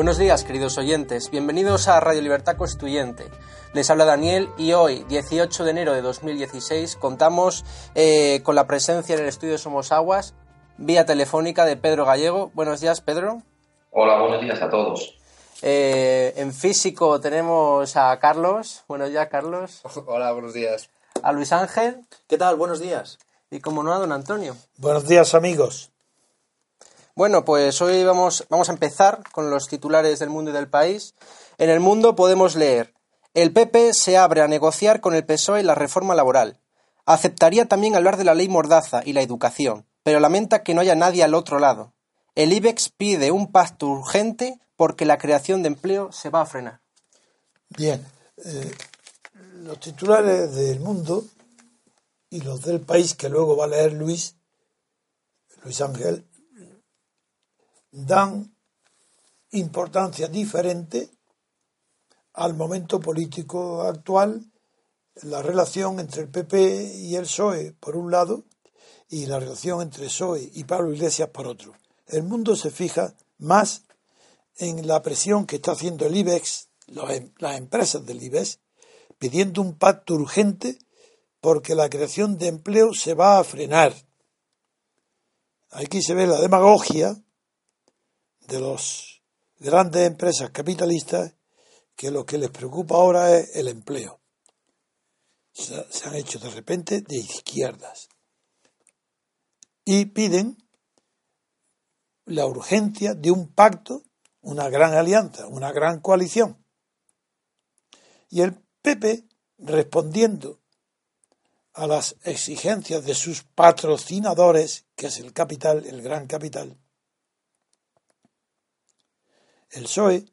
Buenos días, queridos oyentes. Bienvenidos a Radio Libertad Constituyente. Les habla Daniel y hoy, 18 de enero de 2016, contamos eh, con la presencia en el estudio Somos Aguas, vía telefónica de Pedro Gallego. Buenos días, Pedro. Hola, buenos días a todos. Eh, en físico tenemos a Carlos. Buenos días, Carlos. Hola, buenos días. A Luis Ángel. ¿Qué tal? Buenos días. Y como no, a don Antonio. Buenos días, amigos. Bueno, pues hoy vamos, vamos a empezar con los titulares del mundo y del país. En el mundo podemos leer, el PP se abre a negociar con el PSOE la reforma laboral. Aceptaría también hablar de la ley Mordaza y la educación, pero lamenta que no haya nadie al otro lado. El IBEX pide un pacto urgente porque la creación de empleo se va a frenar. Bien, eh, los titulares del mundo y los del país que luego va a leer Luis, Luis Ángel, dan importancia diferente al momento político actual, la relación entre el PP y el PSOE por un lado y la relación entre PSOE y Pablo Iglesias por otro. El mundo se fija más en la presión que está haciendo el IBEX, las empresas del IBEX, pidiendo un pacto urgente porque la creación de empleo se va a frenar. Aquí se ve la demagogia de las grandes empresas capitalistas que lo que les preocupa ahora es el empleo. Se, han hecho de repente de izquierdas y piden la urgencia de un pacto, una gran alianza, una gran coalición. Y el PP, respondiendo a las exigencias de sus patrocinadores, que es el capital, el gran capital, el PSOE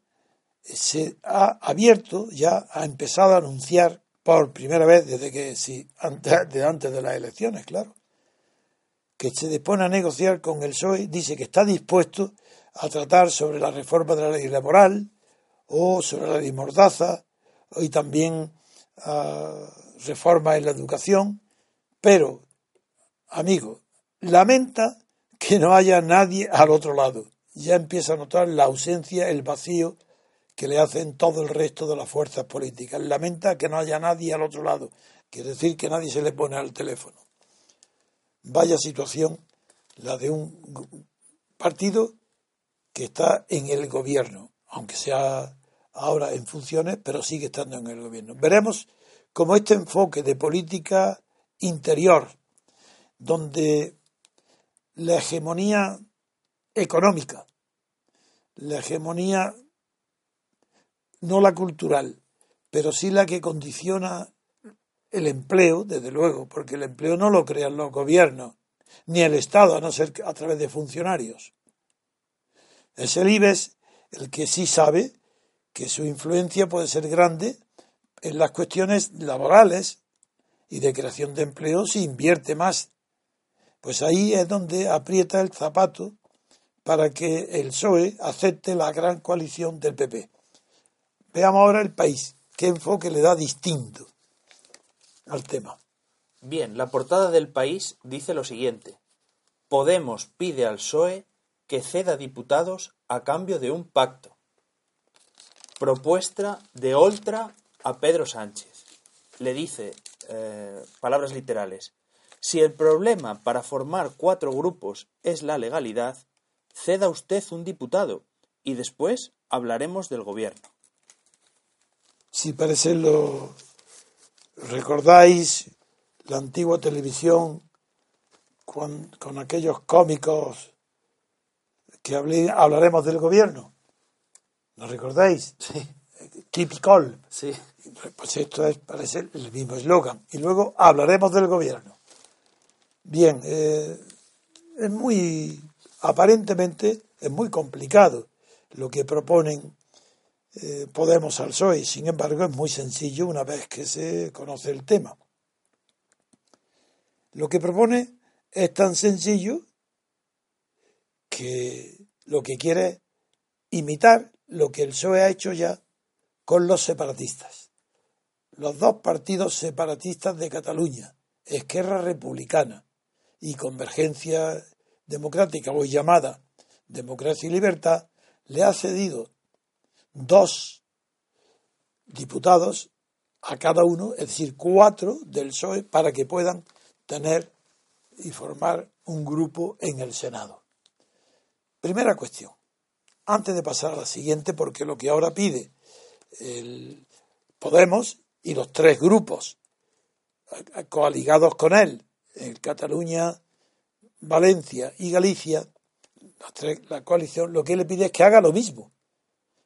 se ha abierto, ya ha empezado a anunciar por primera vez desde que antes, de antes de las elecciones, claro, que se dispone a negociar con el PSOE, dice que está dispuesto a tratar sobre la reforma de la ley laboral o sobre la ley Mordaza y también a reforma en la educación, pero, amigo, lamenta que no haya nadie al otro lado ya empieza a notar la ausencia, el vacío que le hacen todo el resto de las fuerzas políticas. Lamenta que no haya nadie al otro lado, quiere decir que nadie se le pone al teléfono. Vaya situación la de un partido que está en el gobierno, aunque sea ahora en funciones, pero sigue estando en el gobierno. Veremos cómo este enfoque de política interior, donde la hegemonía económica la hegemonía, no la cultural, pero sí la que condiciona el empleo, desde luego, porque el empleo no lo crean los gobiernos, ni el Estado, a no ser a través de funcionarios. Es el IBES el que sí sabe que su influencia puede ser grande en las cuestiones laborales y de creación de empleo si invierte más. Pues ahí es donde aprieta el zapato para que el PSOE acepte la gran coalición del PP. Veamos ahora el país. ¿Qué enfoque le da distinto al tema? Bien, la portada del país dice lo siguiente. Podemos pide al PSOE que ceda diputados a cambio de un pacto. Propuesta de Oltra a Pedro Sánchez. Le dice, eh, palabras literales, si el problema para formar cuatro grupos es la legalidad, ceda usted un diputado y después hablaremos del gobierno. Si parece lo recordáis la antigua televisión con, con aquellos cómicos que hablé- hablaremos del gobierno. ¿No recordáis? Sí, Typical. sí. Pues esto es, parece el mismo eslogan. Y luego hablaremos del gobierno. Bien, eh, es muy, aparentemente, es muy complicado lo que proponen eh, Podemos al PSOE. Sin embargo, es muy sencillo una vez que se conoce el tema. Lo que propone es tan sencillo que lo que quiere es imitar lo que el PSOE ha hecho ya con los separatistas. Los dos partidos separatistas de Cataluña, Esquerra Republicana y Convergencia Democrática, hoy llamada Democracia y Libertad, le ha cedido dos diputados a cada uno, es decir, cuatro del PSOE, para que puedan tener y formar un grupo en el Senado. Primera cuestión. Antes de pasar a la siguiente, porque lo que ahora pide el Podemos y los tres grupos coaligados con él, en Cataluña, Valencia y Galicia, la coalición, lo que le pide es que haga lo mismo,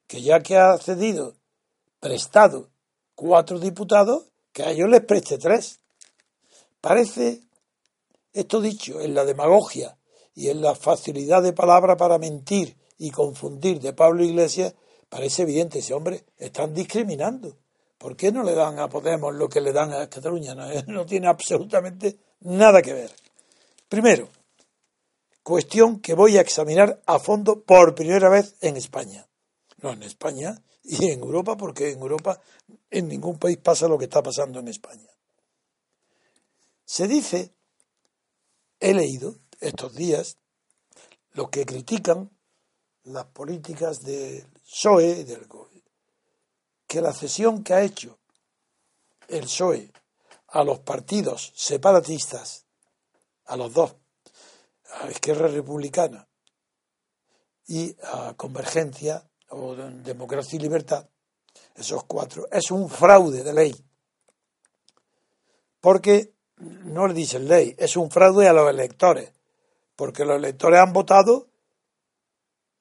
que ya que ha cedido, prestado cuatro diputados, que a ellos les preste tres. Parece esto dicho en la demagogia y en la facilidad de palabra para mentir y confundir de Pablo Iglesias, parece evidente ese hombre, están discriminando. ¿Por qué no le dan a Podemos lo que le dan a Cataluña? No tiene absolutamente nada que ver. Primero, cuestión que voy a examinar a fondo por primera vez en España. No en España y en Europa, porque en Europa en ningún país pasa lo que está pasando en España. Se dice, he leído estos días, los que critican las políticas del PSOE, del go- que la cesión que ha hecho el PSOE a los partidos separatistas, a los dos, a Izquierda Republicana y a Convergencia o Democracia y Libertad, esos cuatro, es un fraude de ley. Porque no le dicen ley, es un fraude a los electores, porque los electores han votado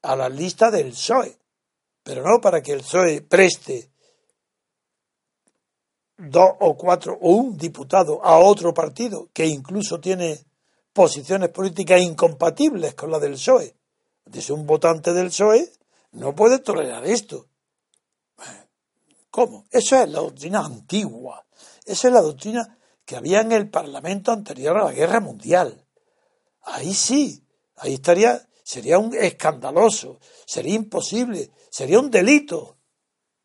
a la lista del PSOE, pero no para que el PSOE preste dos o cuatro o un diputado a otro partido que incluso tiene posiciones políticas incompatibles con la del PSOE. Dice un votante del PSOE no puede tolerar esto. ¿Cómo? Eso es la doctrina antigua. Esa es la doctrina que había en el Parlamento anterior a la Guerra Mundial. Ahí sí, ahí estaría, sería un escandaloso, sería imposible, sería un delito.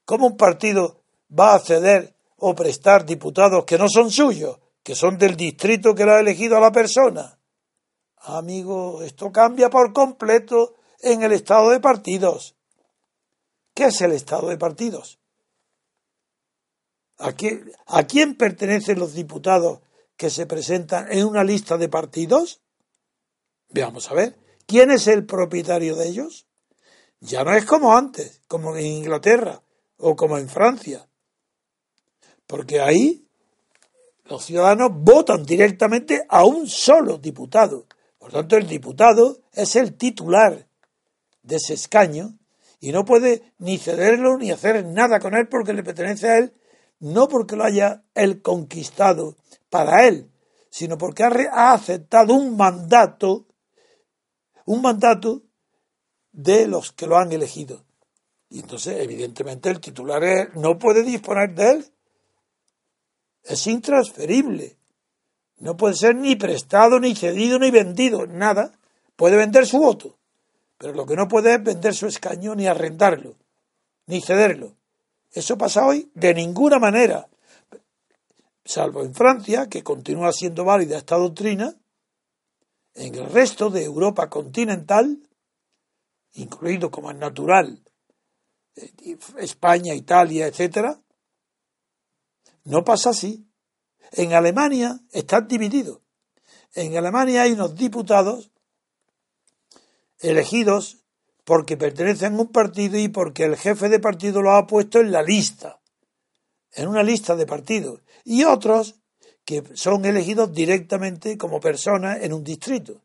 ¿Cómo un partido va a ceder o prestar diputados que no son suyos, que son del distrito que lo ha elegido a la persona? Amigo, esto cambia por completo en el estado de partidos. ¿Qué es el estado de partidos? ¿A quién, ¿A quién pertenecen los diputados que se presentan en una lista de partidos? Veamos a ver. ¿Quién es el propietario de ellos? Ya no es como antes, como en Inglaterra o como en Francia. Porque ahí los ciudadanos votan directamente a un solo diputado. Por tanto, el diputado es el titular de ese escaño y no puede ni cederlo ni hacer nada con él porque le pertenece a él, no porque lo haya él conquistado para él, sino porque ha, aceptado un mandato, un mandato de los que lo han elegido. Y entonces, evidentemente, el titular no puede disponer de él. Es intransferible. No puede ser ni prestado, ni cedido, ni vendido, nada. Puede vender su voto, pero lo que no puede es vender su escaño, ni arrendarlo, ni cederlo. Eso pasa hoy de ninguna manera, salvo en Francia, que continúa siendo válida esta doctrina, en el resto de Europa continental, incluido como es natural eh, España, Italia, etcétera, no pasa así. En Alemania están divididos. En Alemania hay unos diputados elegidos porque pertenecen a un partido y porque el jefe de partido los ha puesto en la lista, en una lista de partidos. Y otros que son elegidos directamente como personas en un distrito.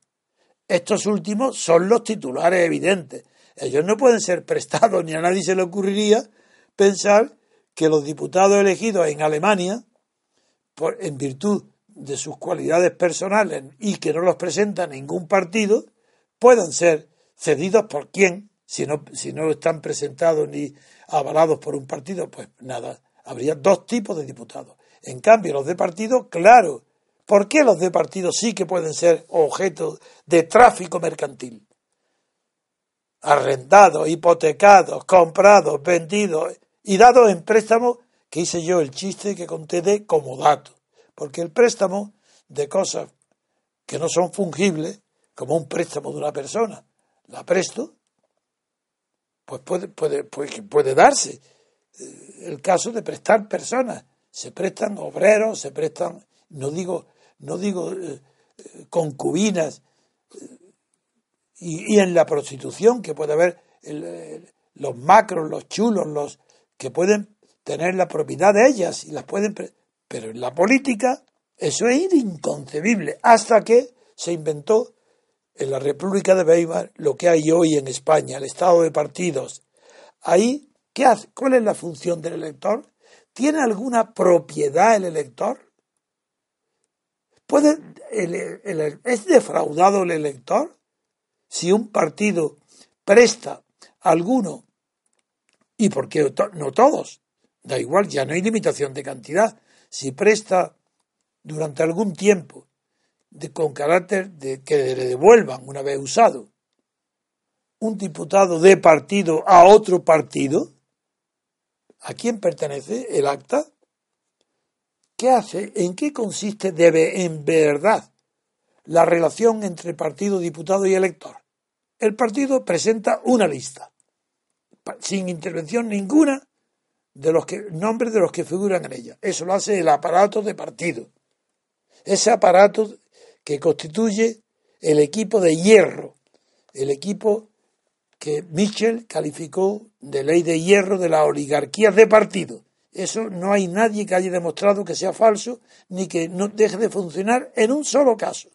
Estos últimos son los titulares evidentes. Ellos no pueden ser prestados, ni a nadie se le ocurriría pensar que los diputados elegidos en Alemania, en virtud de sus cualidades personales y que no los presenta ningún partido, puedan ser cedidos por quién, si no, si no están presentados ni avalados por un partido, pues nada, habría dos tipos de diputados. En cambio, los de partido, claro, ¿por qué los de partido sí que pueden ser objeto de tráfico mercantil? Arrendados, hipotecados, comprados, vendidos y dados en préstamo, que hice yo el chiste que conté de comodato. Porque el préstamo de cosas que no son fungibles, como un préstamo de una persona, la presto, pues puede, puede, puede, puede darse eh, el caso de prestar personas. Se prestan obreros, se prestan, no digo, no digo eh, concubinas, y, en la prostitución, que puede haber los macros, los chulos, los que pueden tener la propiedad de ellas y las pueden. Pero en la política eso es inconcebible hasta que se inventó en la República de Weimar lo que hay hoy en España, el estado de partidos. Ahí, ¿qué hace? ¿Cuál es la función del elector? ¿Tiene alguna propiedad el elector? ¿Puede, ¿Es defraudado el elector? Si un partido presta a alguno, y porque no todos, da igual, ya no hay limitación de cantidad, si presta durante algún tiempo con carácter de que le devuelvan una vez usado un diputado de partido a otro partido, ¿a quién pertenece el acta? ¿Qué hace? ¿En qué consiste debe en verdad la relación entre partido, diputado y elector? El partido presenta una lista, sin intervención ninguna de los que, nombres de los que figuran en ella. Eso lo hace el aparato de partido ese aparato que constituye el equipo de hierro, el equipo que Mitchell calificó de ley de hierro de la oligarquía de partido. Eso no hay nadie que haya demostrado que sea falso ni que no deje de funcionar en un solo caso.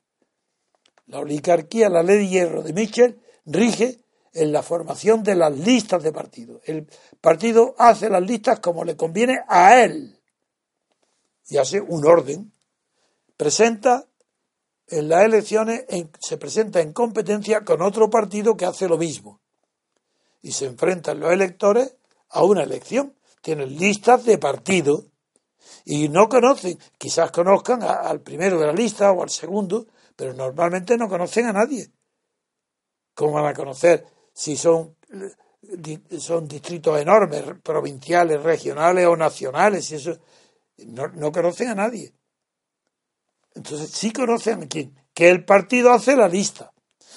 La oligarquía, la ley de hierro de Mitchell, rige en la formación de las listas de partido. El partido hace las listas como le conviene a él y hace un orden presenta en las elecciones, se presenta en competencia con otro partido que hace lo mismo. Y se enfrentan los electores a una elección. Tienen listas de partido y no conocen, quizás conozcan al primero de la lista o al segundo, pero normalmente no conocen a nadie. ¿Cómo van a conocer si son, son distritos enormes, provinciales, regionales o nacionales? Y eso, no, no conocen a nadie. Entonces sí conocen a quién, que el partido hace la lista.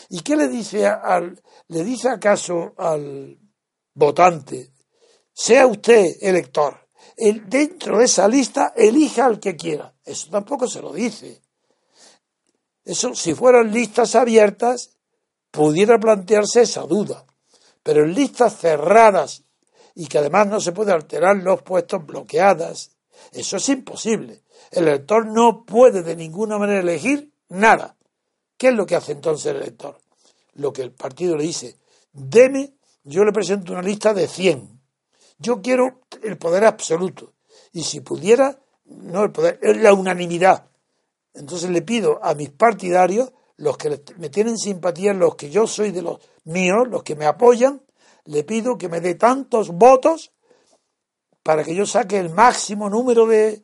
¿Y qué le dice al, le dice acaso al votante, sea usted elector, el, dentro de esa lista elija al que quiera? Eso tampoco se lo dice. Eso, si fueran listas abiertas, pudiera plantearse esa duda. Pero en listas cerradas y que además no se puede alterar los puestos bloqueadas, eso es imposible. El elector no puede de ninguna manera elegir nada. ¿Qué es lo que hace entonces el elector? Lo que el partido le dice, deme, yo le presento una lista de 100. Yo quiero el poder absoluto. Y si pudiera, no el poder, es la unanimidad. Entonces le pido a mis partidarios, los que me tienen simpatía, los que yo soy de los míos, los que me apoyan, le pido que me dé tantos votos para que yo saque el máximo número de,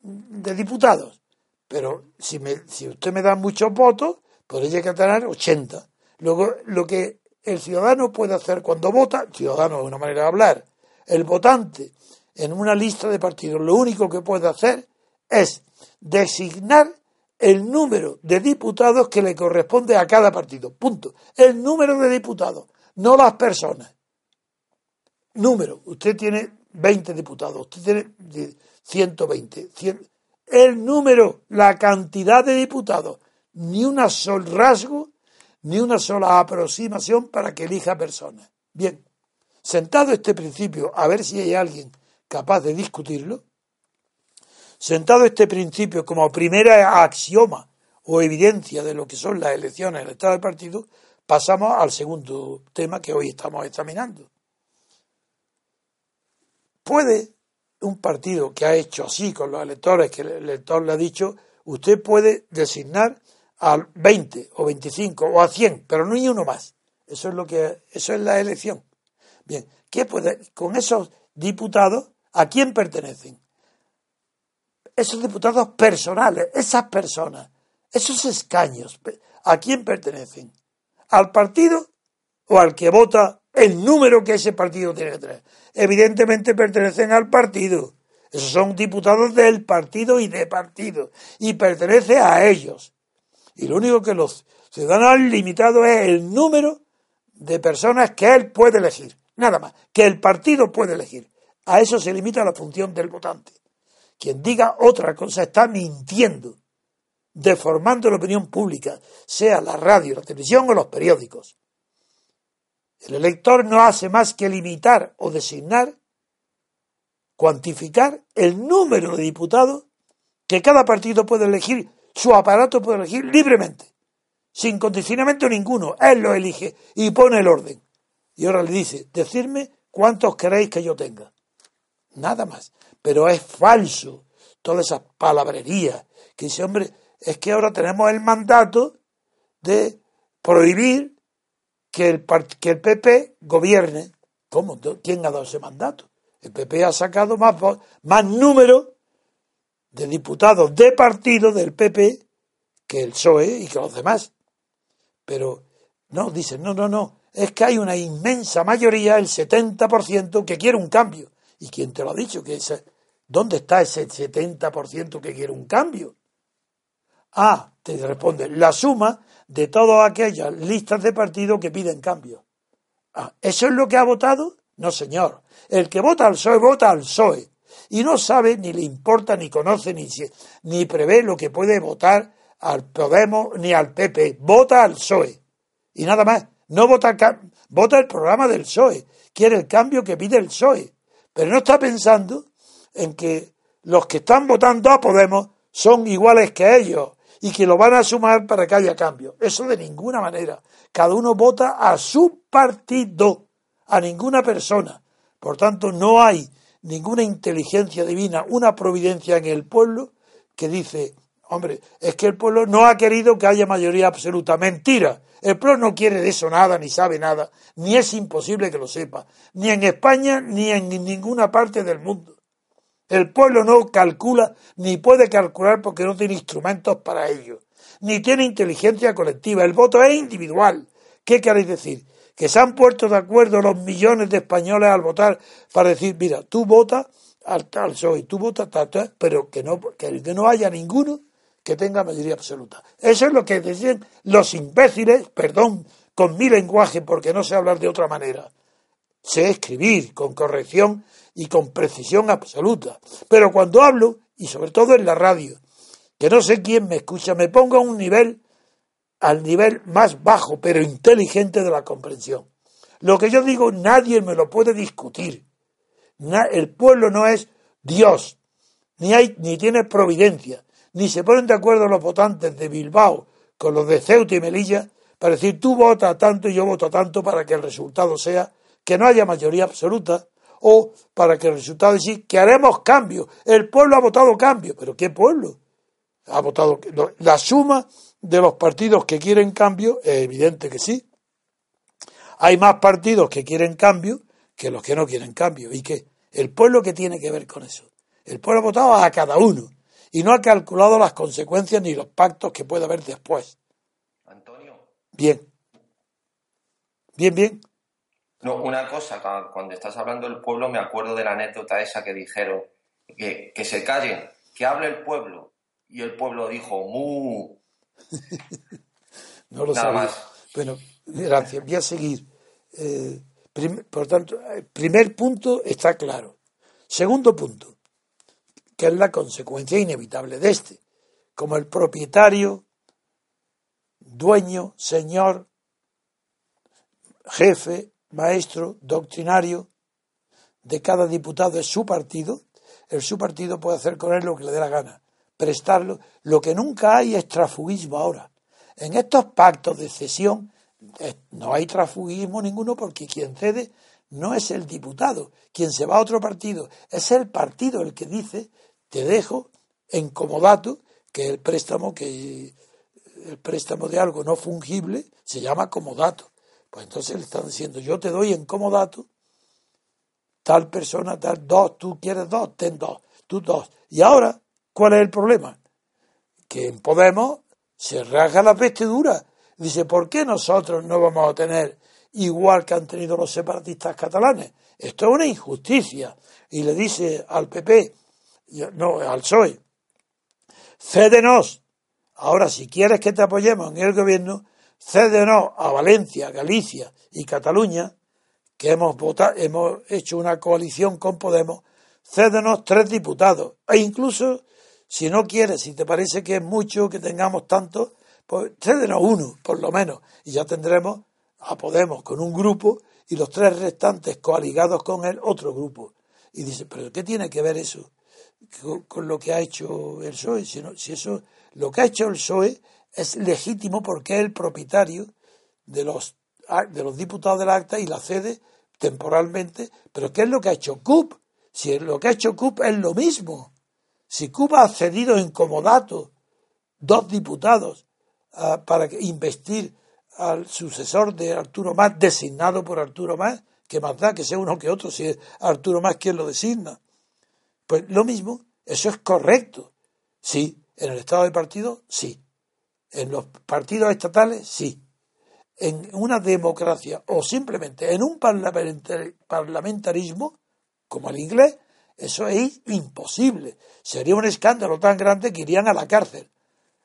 de diputados. Pero si, me, si usted me da muchos votos, podría llegar a tener 80. Luego, lo que el ciudadano puede hacer cuando vota, ciudadano es una manera de hablar, el votante en una lista de partidos, lo único que puede hacer es designar el número de diputados que le corresponde a cada partido. Punto. El número de diputados, no las personas. Número. Usted tiene 20 diputados, usted tiene 120. el número, la cantidad de diputados, ni un solo rasgo, ni una sola aproximación para que elija personas. Bien, sentado este principio, a ver si hay alguien capaz de discutirlo, Sentado este principio como primera axioma o evidencia de lo que son las elecciones en el estado de partido, pasamos al segundo tema que hoy estamos examinando. ¿Puede un partido que ha hecho así con los electores, que el elector le ha dicho, usted puede designar a 20 o 25 o a 100, pero no hay uno más? Eso es lo que eso es la elección. Bien, ¿qué puede con esos diputados a quién pertenecen? Esos diputados personales, esas personas, esos escaños, ¿a quién pertenecen? ¿Al partido o al que vota el número que ese partido tiene que? Evidentemente pertenecen al partido. Esos son diputados del partido y de partido. Y pertenece a ellos. Y lo único que los ciudadanos han limitado es el número de personas que él puede elegir. Nada más. Que el partido puede elegir. A eso se limita la función del votante. Quien diga otra cosa está mintiendo deformando la opinión pública, sea la radio, la televisión o los periódicos. El elector no hace más que limitar o designar, cuantificar el número de diputados que cada partido puede elegir, su aparato puede elegir libremente, sin condicionamiento ninguno. Él lo elige y pone el orden. Y ahora le dice, decirme cuántos queréis que yo tenga. Nada más. Pero es falso toda esa palabrería que ese hombre es que ahora tenemos el mandato de prohibir que el, que el PP gobierne. ¿Cómo? ¿Quién ha dado ese mandato? El PP ha sacado más, más número de diputados de partido del PP que el PSOE y que los demás. Pero no, dicen, no, no, no, es que hay una inmensa mayoría, el 70%, que quiere un cambio. ¿Y quién te lo ha dicho? Que ese, ¿Dónde está ese 70% que quiere un cambio? Ah, te responde, la suma de todas aquellas listas de partidos que piden cambio. Ah, ¿Eso es lo que ha votado? No, señor. El que vota al PSOE vota al PSOE. Y no sabe, ni le importa, ni conoce, ni, ni prevé lo que puede votar al Podemos ni al PP. Vota al PSOE. Y nada más. No vota, vota el programa del PSOE. Quiere el cambio que pide el PSOE. Pero no está pensando en que los que están votando a Podemos son iguales que ellos y que lo van a sumar para que haya cambio. Eso de ninguna manera. Cada uno vota a su partido, a ninguna persona. Por tanto, no hay ninguna inteligencia divina, una providencia en el pueblo que dice, hombre, es que el pueblo no ha querido que haya mayoría absoluta. Mentira. El pueblo no quiere de eso nada, ni sabe nada, ni es imposible que lo sepa, ni en España, ni en ninguna parte del mundo. El pueblo no calcula ni puede calcular porque no tiene instrumentos para ello, ni tiene inteligencia colectiva. El voto es individual. ¿Qué queréis decir? Que se han puesto de acuerdo los millones de españoles al votar para decir, mira, tú votas al tal soy, tú votas tal, tal, pero que no, que no haya ninguno que tenga mayoría absoluta. Eso es lo que decían los imbéciles, perdón, con mi lenguaje porque no sé hablar de otra manera. Sé escribir con corrección y con precisión absoluta. Pero cuando hablo, y sobre todo en la radio, que no sé quién me escucha, me pongo a un nivel, al nivel más bajo, pero inteligente de la comprensión. Lo que yo digo nadie me lo puede discutir. el pueblo no es Dios, ni, hay, ni tiene providencia, ni se ponen de acuerdo los votantes de Bilbao con los de Ceuta y Melilla para decir tú votas tanto y yo voto tanto para que el resultado sea que no haya mayoría absoluta, o para que el resultado es que haremos cambio. El pueblo ha votado cambio, pero ¿qué pueblo? Ha votado la suma de los partidos que quieren cambio, es evidente que sí. Hay más partidos que quieren cambio que los que no quieren cambio. ¿Y qué? El pueblo que tiene que ver con eso. El pueblo ha votado a cada uno y no ha calculado las consecuencias ni los pactos que puede haber después. Antonio. Bien. Bien, bien. No, una cosa, cuando estás hablando del pueblo me acuerdo de la anécdota esa que dijeron, que, que se callen, que hable el pueblo. Y el pueblo dijo, mu. no lo Nada Más. Bueno, gracias. Voy a seguir. Eh, por tanto, el primer punto está claro. Segundo punto, que es la consecuencia inevitable de este. Como el propietario, dueño, señor, jefe, maestro doctrinario de cada diputado es su partido, el su partido puede hacer con él lo que le dé la gana, prestarlo. Lo que nunca hay es trafugismo ahora. En estos pactos de cesión eh, no hay trafugismo ninguno porque quien cede no es el diputado, quien se va a otro partido, es el partido el que dice te dejo en comodato, que el préstamo que el préstamo de algo no fungible se llama comodato. Pues entonces le están diciendo, yo te doy en comodato tal persona, tal dos, tú quieres dos, ten dos, tú dos. Y ahora, ¿cuál es el problema? Que en Podemos se rasga la vestidura. Dice, ¿por qué nosotros no vamos a tener igual que han tenido los separatistas catalanes? Esto es una injusticia. Y le dice al PP, no, al PSOE, cédenos. Ahora, si quieres que te apoyemos en el gobierno, cédenos a Valencia, Galicia y Cataluña, que hemos votado, hemos hecho una coalición con Podemos, cédenos tres diputados. E incluso, si no quieres, si te parece que es mucho que tengamos tantos, pues cédenos uno, por lo menos, y ya tendremos a Podemos con un grupo y los tres restantes coaligados con él otro grupo. Y dice, pero ¿qué tiene que ver eso con, lo que ha hecho el PSOE. Si, si eso, lo que ha hecho el PSOE es legítimo porque es el propietario de los, de los diputados del acta y la cede temporalmente. Pero ¿qué es lo que ha hecho CUP? Si lo que ha hecho CUP es lo mismo. Si CUP ha cedido en comodato dos diputados uh, para investir al sucesor de Arturo Más, designado por Arturo Más, que más da que sea uno que otro, si es Arturo Más quien lo designa. Pues lo mismo, eso es correcto. Sí, en el estado de partido, sí. En los partidos estatales, sí. En una democracia o simplemente en un parlamentarismo, como el inglés, eso es imposible. Sería un escándalo tan grande que irían a la cárcel.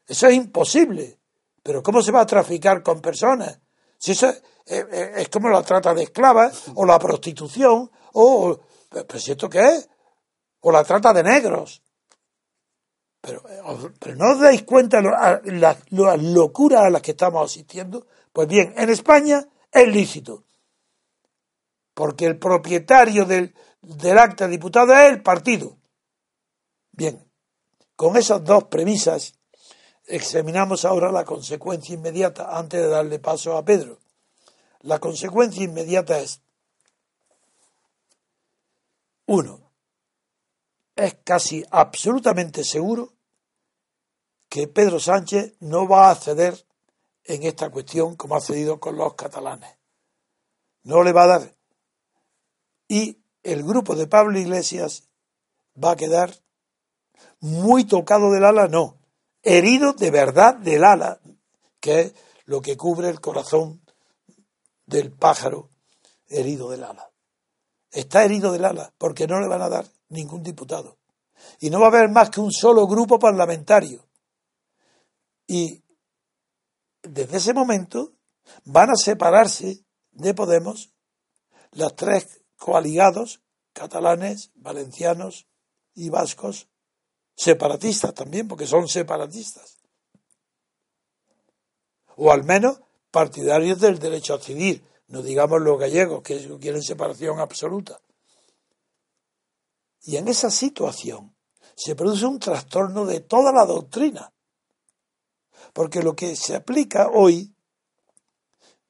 Eso es imposible. Pero ¿cómo se va a traficar con personas? Si eso es, como la trata de esclavas o la prostitución o... ¿Pero si esto qué es? O la trata de negros. Pero, pero no os dais cuenta de las la, locuras a las que estamos asistiendo. Pues bien, en España es lícito. Porque el propietario del, del acta de diputado es el partido. Bien, con esas dos premisas examinamos ahora la consecuencia inmediata antes de darle paso a Pedro. La consecuencia inmediata es, uno, es casi absolutamente seguro que Pedro Sánchez no va a ceder en esta cuestión como ha cedido con los catalanes. No le va a dar. Y el grupo de Pablo Iglesias va a quedar muy tocado del ala, no, herido de verdad del ala, que es lo que cubre el corazón del pájaro herido del ala. Está herido del ala porque no le van a dar ningún diputado. Y no va a haber más que un solo grupo parlamentario. Y desde ese momento van a separarse de Podemos las tres coaligados catalanes, valencianos y vascos, separatistas también, porque son separatistas. O al menos partidarios del derecho a decidir, no digamos los gallegos que quieren separación absoluta. Y en esa situación se produce un trastorno de toda la doctrina. Porque lo que se aplica hoy,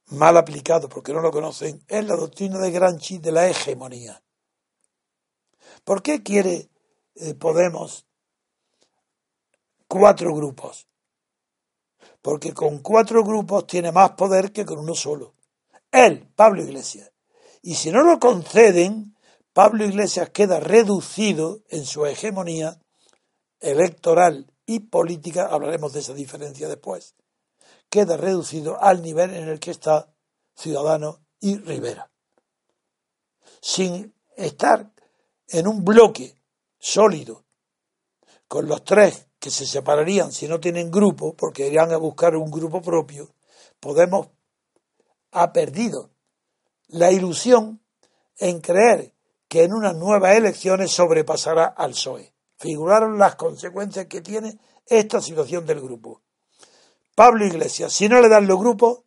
mal aplicado porque no lo conocen, es la doctrina de Granchi de la hegemonía. ¿Por qué quiere eh, Podemos cuatro grupos? Porque con cuatro grupos tiene más poder que con uno solo. Él, Pablo Iglesias. Y si no lo conceden, Pablo Iglesias queda reducido en su hegemonía electoral y política, hablaremos de esa diferencia después, queda reducido al nivel en el que está Ciudadano y Rivera. Sin estar en un bloque sólido con los tres que se separarían si no tienen grupo, porque irían a buscar un grupo propio, Podemos ha perdido la ilusión en creer que en unas nuevas elecciones sobrepasará al PSOE. Figuraron las consecuencias que tiene esta situación del grupo. Pablo Iglesias, si no le dan los grupos,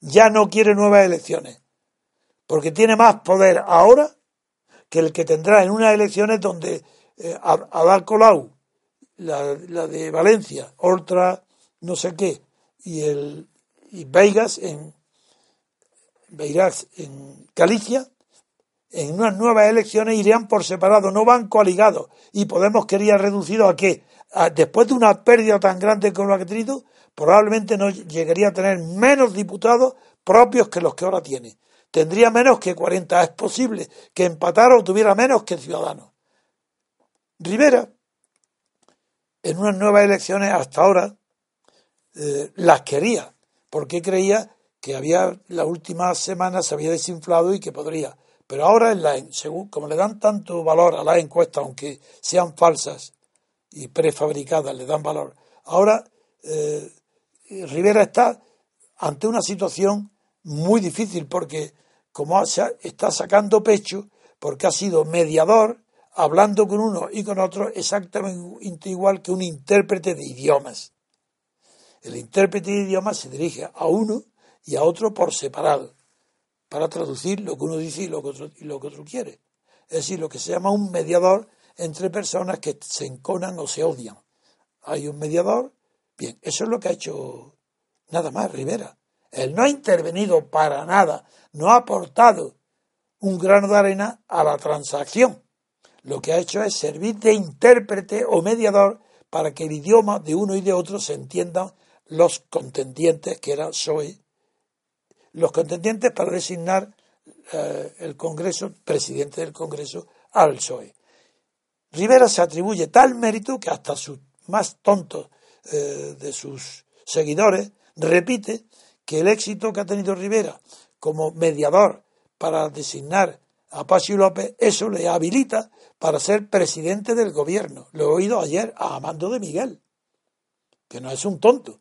ya no quiere nuevas elecciones, porque tiene más poder ahora que el que tendrá en unas elecciones donde eh, Adal Colau, la, de Valencia, otra no sé qué, y el y Veigas en Veigas en Galicia, en unas nuevas elecciones irían por separado, no van coaligados. Y Podemos quería reducido a qué? después de una pérdida tan grande como la que ha tenido, probablemente no llegaría a tener menos diputados propios que los que ahora tiene. Tendría menos que 40. Es posible que empatara o tuviera menos que Ciudadanos. Rivera, en unas nuevas elecciones hasta ahora, eh, las quería, porque creía que había las últimas semanas se había desinflado y que podría. Pero ahora, en la, según, como le dan tanto valor a las encuestas, aunque sean falsas y prefabricadas, le dan valor. Ahora eh, Rivera está ante una situación muy difícil porque como está sacando pecho porque ha sido mediador hablando con uno y con otro exactamente igual que un intérprete de idiomas. El intérprete de idiomas se dirige a uno y a otro por separado para traducir lo que uno dice y lo que otro, y lo que otro quiere. Es decir, lo que se llama un mediador entre personas que se enconan o se odian. Hay un mediador. Bien, eso es lo que ha hecho nada más Rivera. Él no ha intervenido para nada, no ha aportado un grano de arena a la transacción. Lo que ha hecho es servir de intérprete o mediador para que el idioma de uno y de otro se entiendan los contendientes, que era PSOE, los contendientes para designar eh, el Congreso, presidente del Congreso, al PSOE. Rivera se atribuye tal mérito que hasta sus más tontos eh, de sus seguidores repite que el éxito que ha tenido Rivera como mediador para designar a Pachi López, eso le habilita para ser presidente del gobierno. Lo he oído ayer a Amando de Miguel, que no es un tonto,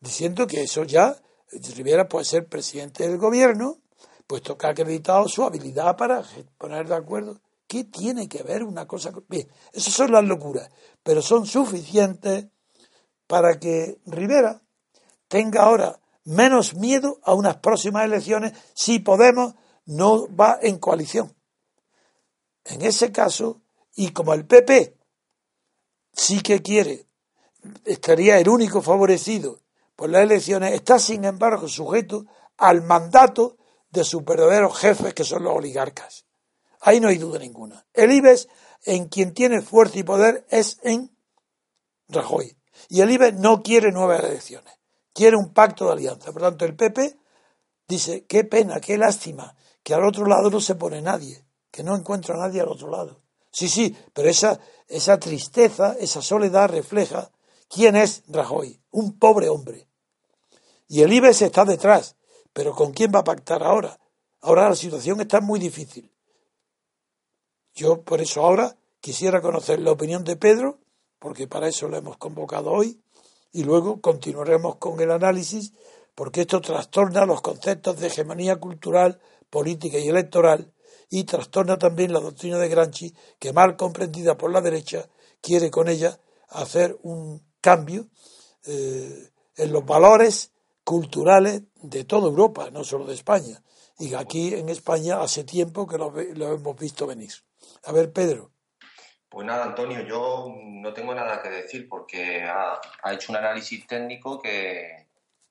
diciendo que eso ya, Rivera puede ser presidente del gobierno, puesto que ha acreditado su habilidad para poner de acuerdo. ¿Qué tiene que ver una cosa con.? Bien, esas son las locuras, pero son suficientes para que Rivera tenga ahora menos miedo a unas próximas elecciones si Podemos no va en coalición. En ese caso, y como el PP sí que quiere, estaría el único favorecido por las elecciones, está sin embargo sujeto al mandato de sus verdaderos jefes, que son los oligarcas. Ahí no hay duda ninguna. El IBEX, en quien tiene fuerza y poder, es en Rajoy. Y el IBEX no quiere nuevas elecciones quiere un pacto de alianza. Por tanto, el PP dice, qué pena, qué lástima, que al otro lado no se pone nadie, que no encuentra a nadie al otro lado. Sí, sí, pero esa, esa tristeza, esa soledad refleja quién es Rajoy, un pobre hombre. Y el IBEX está detrás, pero ¿con quién va a pactar ahora? Ahora la situación está muy difícil. Yo por eso ahora quisiera conocer la opinión de Pedro, porque para eso lo hemos convocado hoy, y luego continuaremos con el análisis porque esto trastorna los conceptos de hegemonía cultural, política y electoral y trastorna también la doctrina de Gramsci que mal comprendida por la derecha quiere con ella hacer un cambio eh, en los valores culturales de toda Europa, no solo de España. Y aquí en España hace tiempo que lo hemos visto venir. A ver, Pedro. Pues nada, Antonio, yo no tengo nada que decir porque ha, hecho un análisis técnico que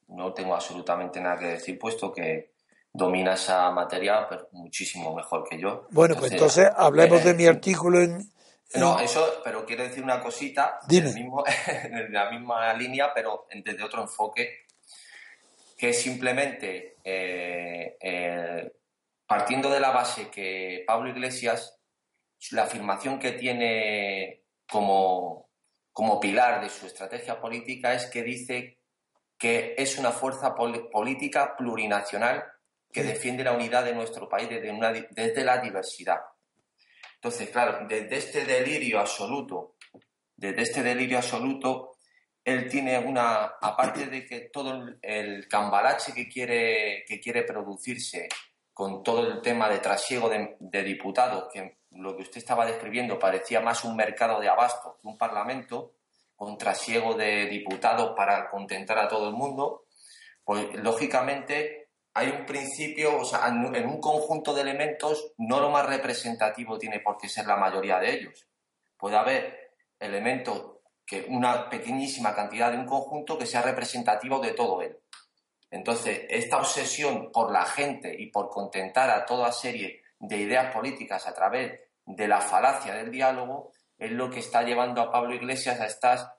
no tengo absolutamente nada que decir, puesto que domina esa materia pero muchísimo mejor que yo. Bueno, pues entonces hablemos de mi eh, artículo en, No, eso, pero quiero decir una cosita Dime. En, la misma línea, pero desde otro enfoque, que es simplemente eh, eh, partiendo de la base que Pablo Iglesias la afirmación que tiene como, como pilar de su estrategia política es que dice que es una fuerza política plurinacional que defiende la unidad de nuestro país desde, una, desde la diversidad. Entonces, claro, desde este delirio absoluto, desde este delirio absoluto, él tiene una, aparte de que todo el cambalache que quiere, que quiere producirse con todo el tema de trasiego de, de diputados, que lo que usted estaba describiendo parecía más un mercado de abasto que un parlamento, con trasiego de diputados para contentar a todo el mundo, pues lógicamente hay un principio, o sea, en un conjunto de elementos, no lo más representativo tiene por qué ser la mayoría de ellos. puede haber elementos que una pequeñísima cantidad de un conjunto que sea representativo de todo él. Entonces, esta obsesión por la gente y por contentar a toda serie de ideas políticas a través de la falacia del diálogo es lo que está llevando a Pablo Iglesias a estas,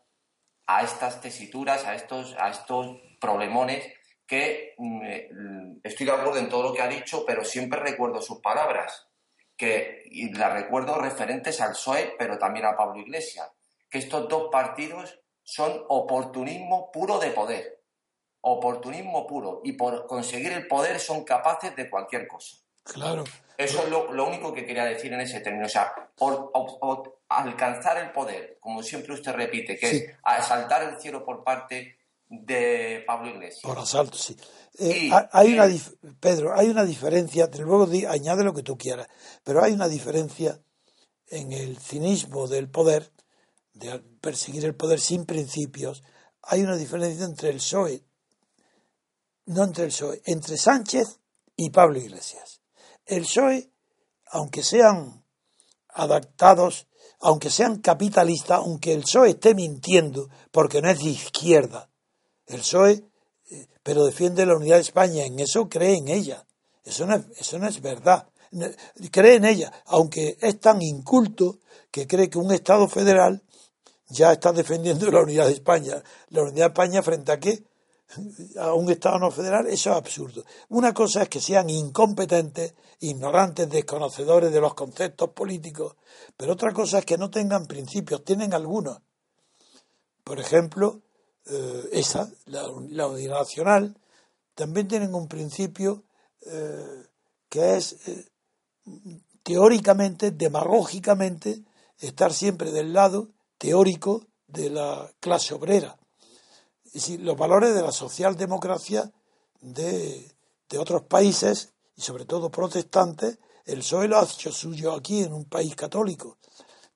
a estas tesituras, a estos, a estos problemones que mm, estoy de acuerdo en todo lo que ha dicho, pero siempre recuerdo sus palabras, que y las recuerdo referentes al PSOE, pero también a Pablo Iglesias, que estos dos partidos son oportunismo puro de poder, oportunismo puro, y por conseguir el poder son capaces de cualquier cosa. Claro. Eso es lo, único que quería decir en ese término. O sea, por, alcanzar el poder, como siempre usted repite, que es asaltar el cielo por parte de Pablo Iglesias. Por asalto, sí. Eh, hay una Pedro, hay una diferencia, luego añade lo que tú quieras, pero hay una diferencia en el cinismo del poder, de perseguir el poder sin principios, hay una diferencia entre el PSOE, no entre el PSOE, entre Sánchez y Pablo Iglesias. El PSOE, aunque sean adaptados, aunque sean capitalistas, aunque el PSOE esté mintiendo, porque no es de izquierda, el PSOE, eh, pero defiende la unidad de España, en eso cree en ella. Eso no es, eso no es verdad. Cree en ella, aunque es tan inculto que cree que un Estado federal ya está defendiendo la unidad de España. ¿La unidad de España frente a qué? a un Estado no federal, eso es absurdo. Una cosa es que sean incompetentes, ignorantes, desconocedores de los conceptos políticos, pero otra cosa es que no tengan principios, tienen algunos. Por ejemplo, eh, esa, la, unidad nacional, también tienen un principio eh, que es eh, teóricamente, demagógicamente, estar siempre del lado teórico de la clase obrera los valores de la socialdemocracia de, de otros países, y sobre todo protestantes, el PSOE lo ha hecho suyo aquí en un país católico.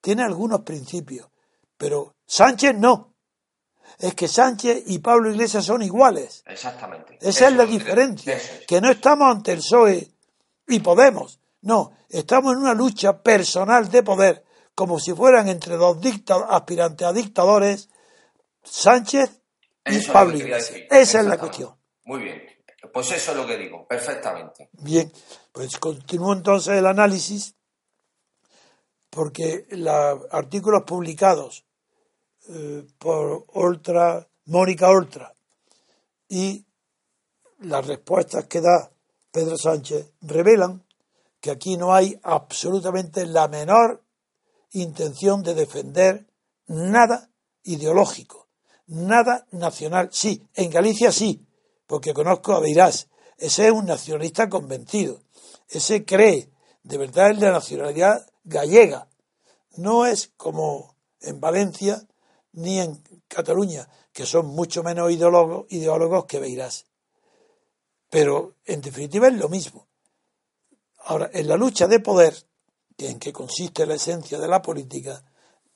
Tiene algunos principios, pero Sánchez no. Es que Sánchez y Pablo Iglesias son iguales. Exactamente. Esa es la diferencia. Que no estamos ante el PSOE y Podemos. No, estamos en una lucha personal de poder, como si fueran entre dos aspirantes a dictadores, Sánchez Pablo Esa es la cuestión. Muy bien. Pues eso es lo que digo, perfectamente. Bien, pues continúo entonces el análisis, porque los artículos publicados eh, por Ultra, Mónica Ultra, y las respuestas que da Pedro Sánchez revelan que aquí no hay absolutamente la menor intención de defender nada ideológico nada nacional. Sí, en Galicia sí, porque conozco a Beirás. Ese es un nacionalista convencido. Ese cree de verdad en la nacionalidad gallega. No es como en Valencia ni en Cataluña, que son mucho menos ideólogos, ideólogos que Beirás. Pero en definitiva es lo mismo. Ahora, en la lucha de poder, que en que consiste la esencia de la política,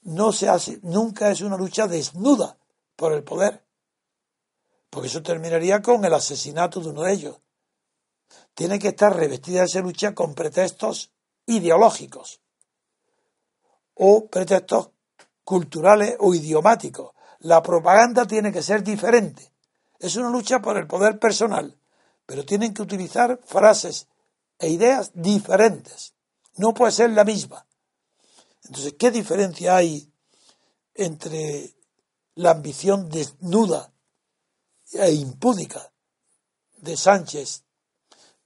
no se hace, nunca es una lucha desnuda, por el poder. Porque eso terminaría con el asesinato de uno de ellos. Tiene que estar revestida esa lucha con pretextos ideológicos o pretextos culturales o idiomáticos. La propaganda tiene que ser diferente. Es una lucha por el poder personal, pero tienen que utilizar frases e ideas diferentes. No puede ser la misma. Entonces, ¿qué diferencia hay entre la ambición desnuda e impúdica de Sánchez,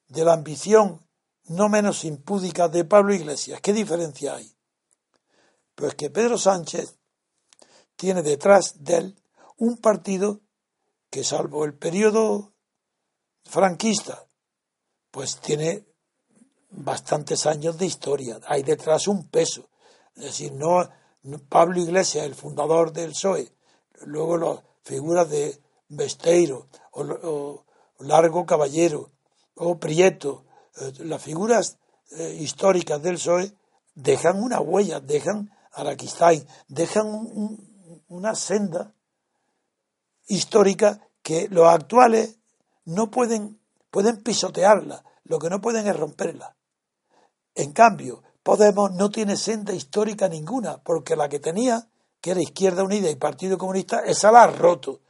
de la ambición no menos impúdica de Pablo Iglesias. ¿Qué diferencia hay? Pues que Pedro Sánchez tiene detrás de él un partido que salvo el periodo franquista, pues tiene bastantes años de historia. Hay detrás un peso. Es decir, no Pablo Iglesias, el fundador del PSOE, luego las figuras de Besteiro o, Largo Caballero o Prieto, eh, las figuras eh, históricas del PSOE dejan una huella, dejan Araquistain, dejan una senda histórica que los actuales no pueden, pueden pisotearla, lo que no pueden es romperla. En cambio, Podemos no tiene senda histórica ninguna, porque la que tenía, que era Izquierda Unida y Partido Comunista, esa la ha roto,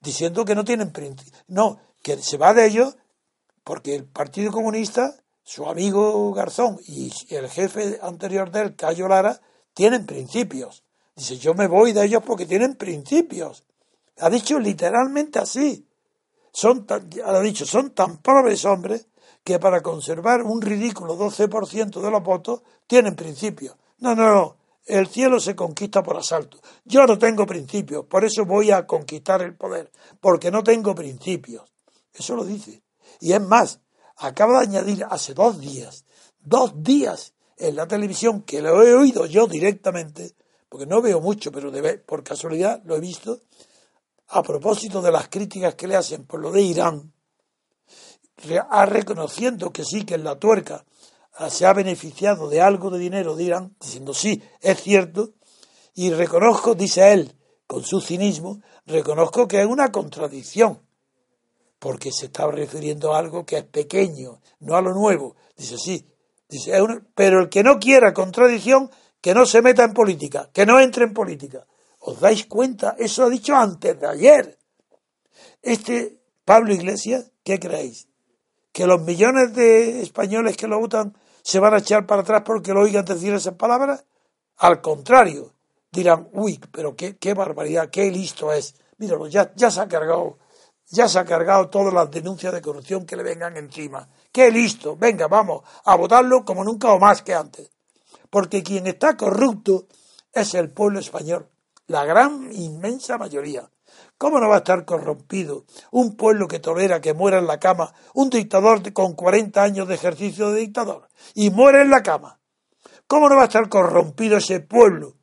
diciendo que no tienen. No, que se va de ellos porque el Partido Comunista, su amigo Garzón y el jefe anterior de él, Cayo Lara, tienen principios. Dice, yo me voy de ellos porque tienen principios. Ha dicho literalmente así. Son ha dicho, son tan pobres hombres que para conservar un ridículo 12% de los votos tienen principios. No, no, no. El cielo se conquista por asalto. Yo no tengo principios, por eso voy a conquistar el poder, porque no tengo principios. Eso lo dice. Y es más, acaba de añadir hace dos días, dos días en la televisión, que lo he oído yo directamente, porque no veo mucho, pero por casualidad lo he visto, a propósito de las críticas que le hacen por lo de Irán, ha reconociendo que sí, que en la tuerca ah, se ha beneficiado de algo de dinero de Irán, diciendo sí, es cierto, y reconozco, dice él, con su cinismo, reconozco que es una contradicción, porque se está refiriendo a algo que es pequeño, no a lo nuevo. Dice sí, dice, pero el que no quiera contradicción, que no se meta en política, que no entre en política. ¿Os dais cuenta? Eso ha dicho antes de ayer. Este Pablo Iglesias, ¿qué creéis? ¿Que los millones de españoles que lo votan se van a echar para atrás porque lo oigan decir esas palabras? Al contrario, dirán, uy, pero qué, qué barbaridad, qué listo es. Míralo, ya, ya se ha cargado, ya se ha cargado todas las denuncias de corrupción que le vengan encima. Qué listo, venga, vamos a votarlo como nunca o más que antes. Porque quien está corrupto es el pueblo español la gran inmensa mayoría. ¿Cómo no va a estar corrompido un pueblo que tolera que muera en la cama un dictador con 40 años de ejercicio de dictador y muere en la cama? ¿Cómo no va a estar corrompido ese pueblo?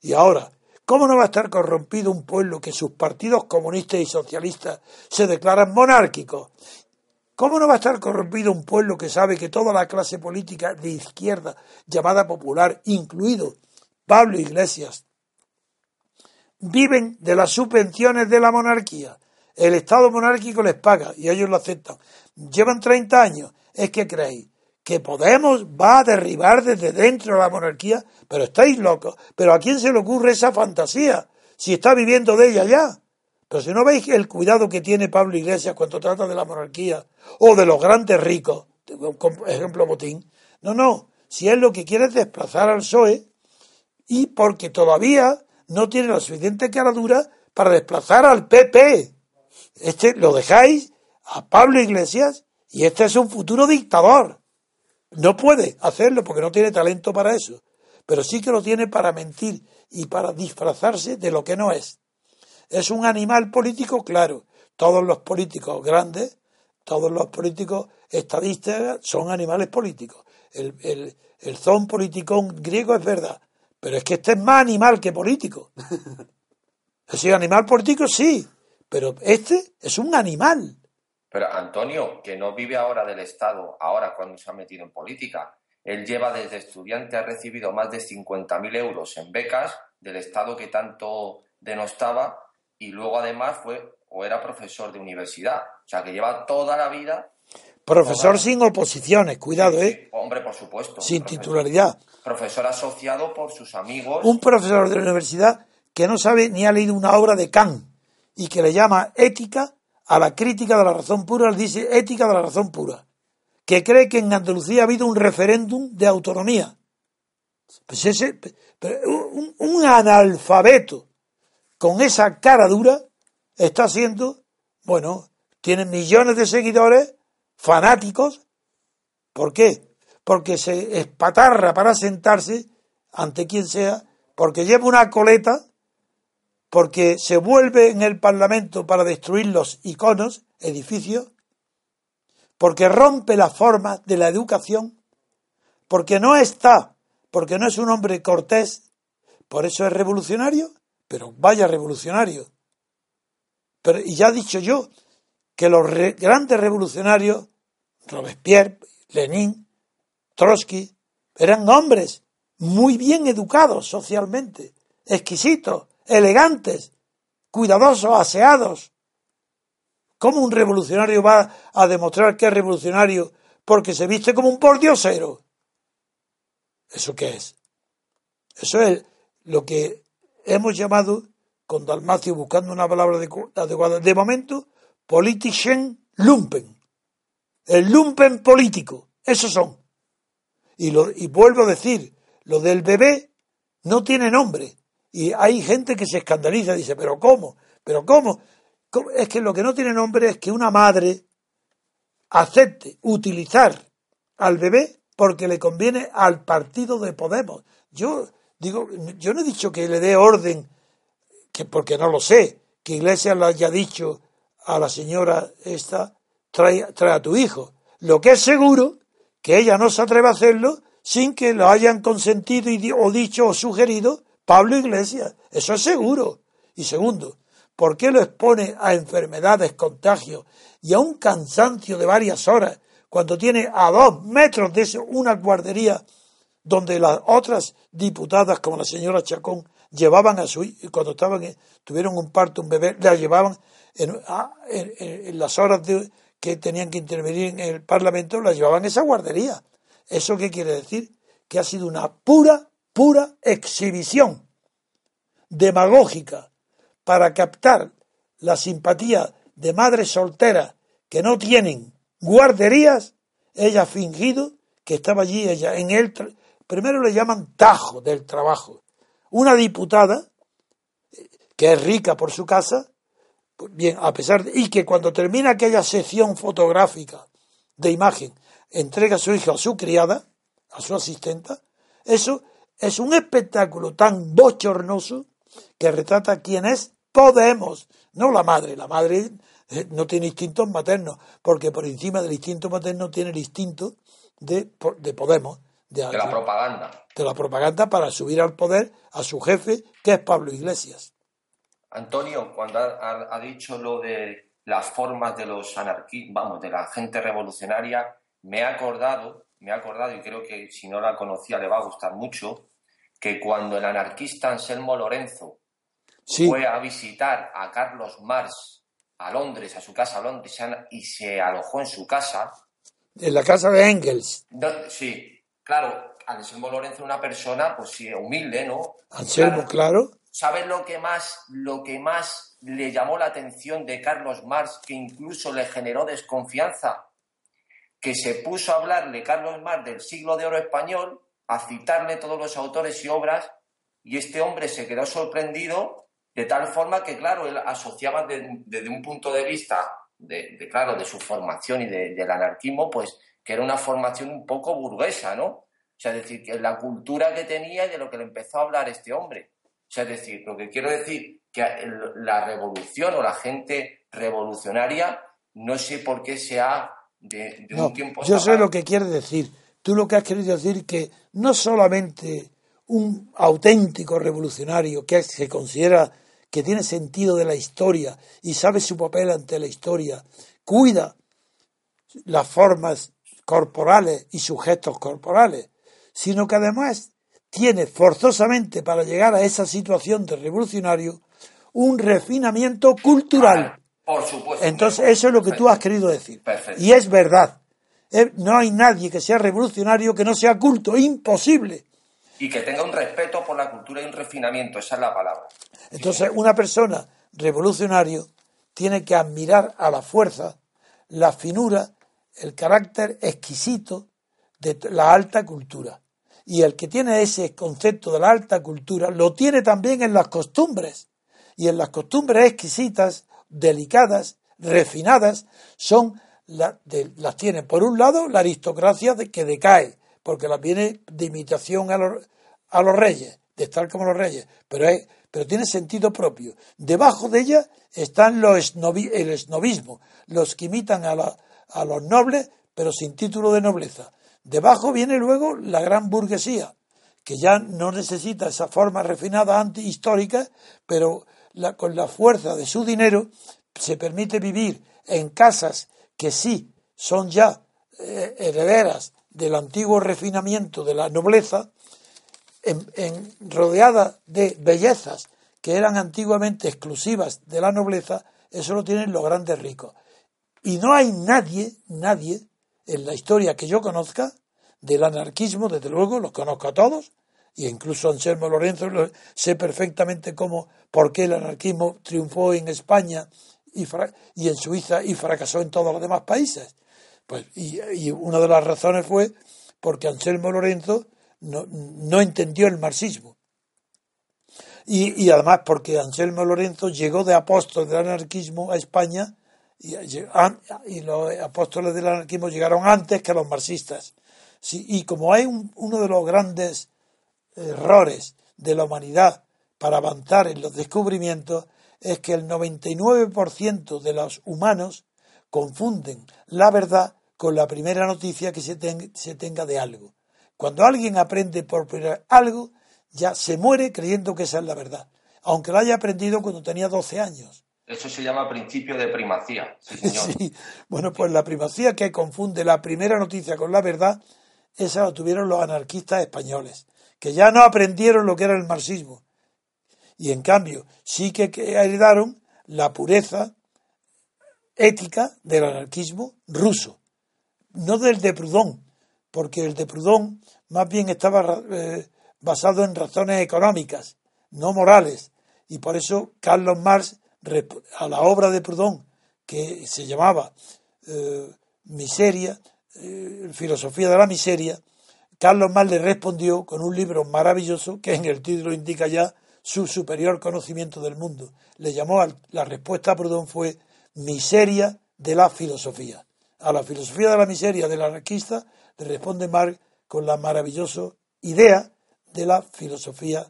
Y ahora, ¿cómo no va a estar corrompido un pueblo que sus partidos comunistas y socialistas se declaran monárquicos? ¿Cómo no va a estar corrompido un pueblo que sabe que toda la clase política de izquierda llamada popular, incluido Pablo Iglesias, viven de las subvenciones de la monarquía. El Estado monárquico les paga y ellos lo aceptan. Llevan 30 años. ¿Es que creéis? ¿Que Podemos va a derribar desde dentro la monarquía? Pero estáis locos. ¿Pero a quién se le ocurre esa fantasía? Si está viviendo de ella ya. Pero si no veis el cuidado que tiene Pablo Iglesias cuando trata de la monarquía o de los grandes ricos, ejemplo Botín. No, no. Si él lo que quiere es desplazar al PSOE y porque todavía no tiene la suficiente caradura para desplazar al PP. Este lo dejáis a Pablo Iglesias y este es un futuro dictador. No puede hacerlo porque no tiene talento para eso, pero sí que lo tiene para mentir y para disfrazarse de lo que no es. Es un animal político, claro. Todos los políticos grandes, todos los políticos estadistas son animales políticos. El, el, el zon politicón griego es verdad, pero es que este es más animal que político. Es animal político sí, pero este es un animal. Pero Antonio, que no vive ahora del Estado, ahora cuando se ha metido en política, él lleva desde estudiante, ha recibido más de 50.000 euros en becas del Estado que tanto denostaba y luego además fue o era profesor de universidad. O sea, que lleva toda la vida Profesor sin oposiciones, cuidado, ¿eh? Hombre, por supuesto. Sin titularidad. Profesor asociado por sus amigos. Un profesor de la universidad que no sabe ni ha leído una obra de Kant y que le llama ética a la crítica de la razón pura, dice ética de la razón pura. Que cree que en Andalucía ha habido un referéndum de autonomía. Pues ese, un, un analfabeto con esa cara dura está haciendo, bueno, tiene millones de seguidores fanáticos. ¿Por qué? Porque se espatarra para sentarse ante quien sea, porque lleva una coleta, porque se vuelve en el Parlamento para destruir los iconos, edificios, porque rompe la forma de la educación, porque no está, porque no es un hombre cortés, por eso es revolucionario, pero vaya revolucionario. Pero, y ya he dicho yo, que los grandes revolucionarios, Robespierre, Lenin, Trotsky, eran hombres muy bien educados socialmente, exquisitos, elegantes, cuidadosos, aseados. ¿Cómo un revolucionario va a demostrar que es revolucionario porque se viste como un pordiosero? ¿Eso qué es? Eso es lo que hemos llamado, con Dalmacio buscando una palabra adecuada, de momento, politischen lumpen. El lumpen político. Esos son. Y, lo, y vuelvo a decir, lo del bebé no tiene nombre. Y hay gente que se escandaliza, dice, pero ¿cómo? ¿Pero cómo? Es que lo que no tiene nombre es que una madre acepte utilizar al bebé porque le conviene al partido de Podemos. Yo digo, yo no he dicho que le dé orden, que porque no lo sé, que Iglesias le haya dicho a la señora esta, trae, trae a tu hijo. Lo que es seguro, que ella no se atreva a hacerlo sin que lo hayan consentido o dicho o sugerido Pablo Iglesias. Eso es seguro. Y segundo, ¿por qué lo expone a enfermedades, contagios y a un cansancio de varias horas cuando tiene a dos metros de eso una guardería donde las otras diputadas, como la señora Chacón, llevaban a su cuando estaban tuvieron un parto, un bebé, la llevaban en, en, las horas de, que tenían que intervenir en el Parlamento, la llevaban esa guardería. ¿Eso qué quiere decir? Que ha sido una pura, pura exhibición demagógica para captar la simpatía de madres solteras que no tienen guarderías, ella ha fingido que estaba allí, ella en el, primero le llaman tajo del trabajo. Una diputada, que es rica por su casa, bien, a pesar de, y que cuando termina aquella sección fotográfica de imagen, entrega a su hijo a su criada, a su asistenta, eso es un espectáculo tan bochornoso que retrata quién es Podemos, no la madre. La madre eh, no tiene instintos maternos, porque por encima del instinto materno tiene el instinto de, de Podemos. De, la propaganda. De la propaganda para subir al poder a su jefe, que es Pablo Iglesias. Antonio, cuando ha, dicho lo de las formas de los anarquistas, vamos, de la gente revolucionaria, me he acordado, me he acordado, y creo que si no la conocía le va a gustar mucho, que cuando el anarquista Anselmo Lorenzo fue a visitar a Carlos Marx a Londres, a su casa a Londres, y se alojó en su casa. En la casa de Engels. sí, claro, Anselmo Lorenzo una persona, pues sí, humilde, ¿no? Anselmo, claro. ¿Sabes lo que más, lo que más le llamó la atención de Carlos Marx, que incluso le generó desconfianza? Que se puso a hablarle Carlos Marx del siglo de oro español, a citarle todos los autores y obras, y este hombre se quedó sorprendido de tal forma que, claro, él asociaba desde un punto de vista de, claro, de su formación y del anarquismo, pues que era una formación un poco burguesa, ¿no? O sea, es decir, que la cultura que tenía y de lo que le empezó a hablar este hombre. Sea, es decir, lo que quiero decir, que la revolución o la gente revolucionaria, no sé por qué se ha de, un tiempo... Yo sé lo que quieres decir. Tú lo que has querido decir que no solamente un auténtico revolucionario que se considera que tiene sentido de la historia y sabe su papel ante la historia, cuida las formas corporales y sus gestos corporales, sino que además tiene forzosamente para llegar a esa situación de revolucionario un refinamiento cultural. Por supuesto. Entonces, eso es lo que tú has querido decir. Y es verdad. No hay nadie que sea revolucionario que no sea culto. Imposible. Y que tenga un respeto por la cultura y un refinamiento. Esa es la palabra. Entonces, una persona revolucionario tiene que admirar a la fuerza, la finura, el carácter exquisito de la alta cultura. Y el que tiene ese concepto de la alta cultura lo tiene también en las costumbres. Y en las costumbres exquisitas, delicadas, refinadas, son las tiene por un lado la aristocracia de que decae, porque la viene de imitación a los, a los reyes, de estar como los reyes, pero es pero tiene sentido propio. Debajo de ella están los el esnovismo, los que imitan a, a los nobles, pero sin título de nobleza. Debajo viene luego la gran burguesía, que ya no necesita esa forma refinada antihistórica, pero con la fuerza de su dinero se permite vivir en casas que sí son ya eh, herederas del antiguo refinamiento de la nobleza, en, rodeada de bellezas que eran antiguamente exclusivas de la nobleza, eso lo tienen los grandes ricos. Y no hay nadie, nadie en la historia que yo conozca del anarquismo, desde luego, los conozco a todos, y incluso Anselmo Lorenzo sé perfectamente cómo, por qué el anarquismo triunfó en España y, y en Suiza y fracasó en todos los demás países. Pues, y, y una de las razones fue porque Anselmo Lorenzo no, no entendió el marxismo. Y, y, además porque Anselmo Lorenzo llegó de apóstol del anarquismo a España y, y, los apóstoles del anarquismo llegaron antes que los marxistas. Sí, y como hay un, uno de los grandes errores de la humanidad para avanzar en los descubrimientos es que el 99% de los humanos confunden la verdad con la primera noticia que se, se tenga de algo. Cuando alguien aprende por primera algo, ya se muere creyendo que esa es la verdad, aunque lo haya aprendido cuando tenía 12 años. Eso se llama principio de primacía. Sí, Bueno, pues la primacía que confunde la primera noticia con la verdad, esa la tuvieron los anarquistas españoles, que ya no aprendieron lo que era el marxismo. Y en cambio, sí que heredaron la pureza ética del anarquismo ruso, no del de Proudhon, porque el de Proudhon más bien estaba eh, basado en razones económicas, no morales, y por eso Carlos Marx, a la obra de Proudhon, que se llamaba eh, Miseria, eh, Filosofía de la Miseria, Carlos Marx le respondió con un libro maravilloso que en el título indica ya su superior conocimiento del mundo. Le llamó la respuesta a Proudhon fue Miseria de la filosofía. A la filosofía de la miseria del anarquista le responde Marx con la maravillosa idea de la filosofía,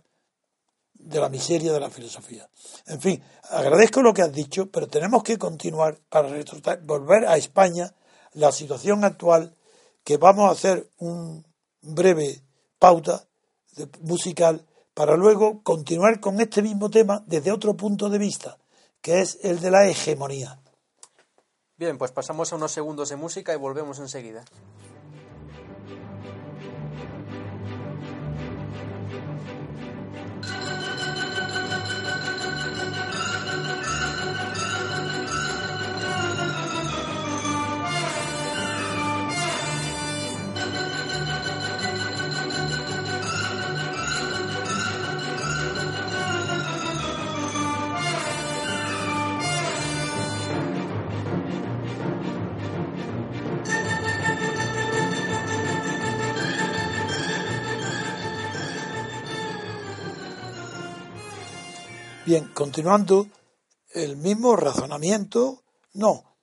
de la miseria de la filosofía. En fin, agradezco lo que has dicho, pero tenemos que continuar para volver a España, la situación actual, que vamos a hacer un breve pauta musical para luego continuar con este mismo tema desde otro punto de vista, que es el de la hegemonía. Bien, pues pasamos a unos segundos de música y volvemos enseguida. Bien, continuando el mismo razonamiento, no,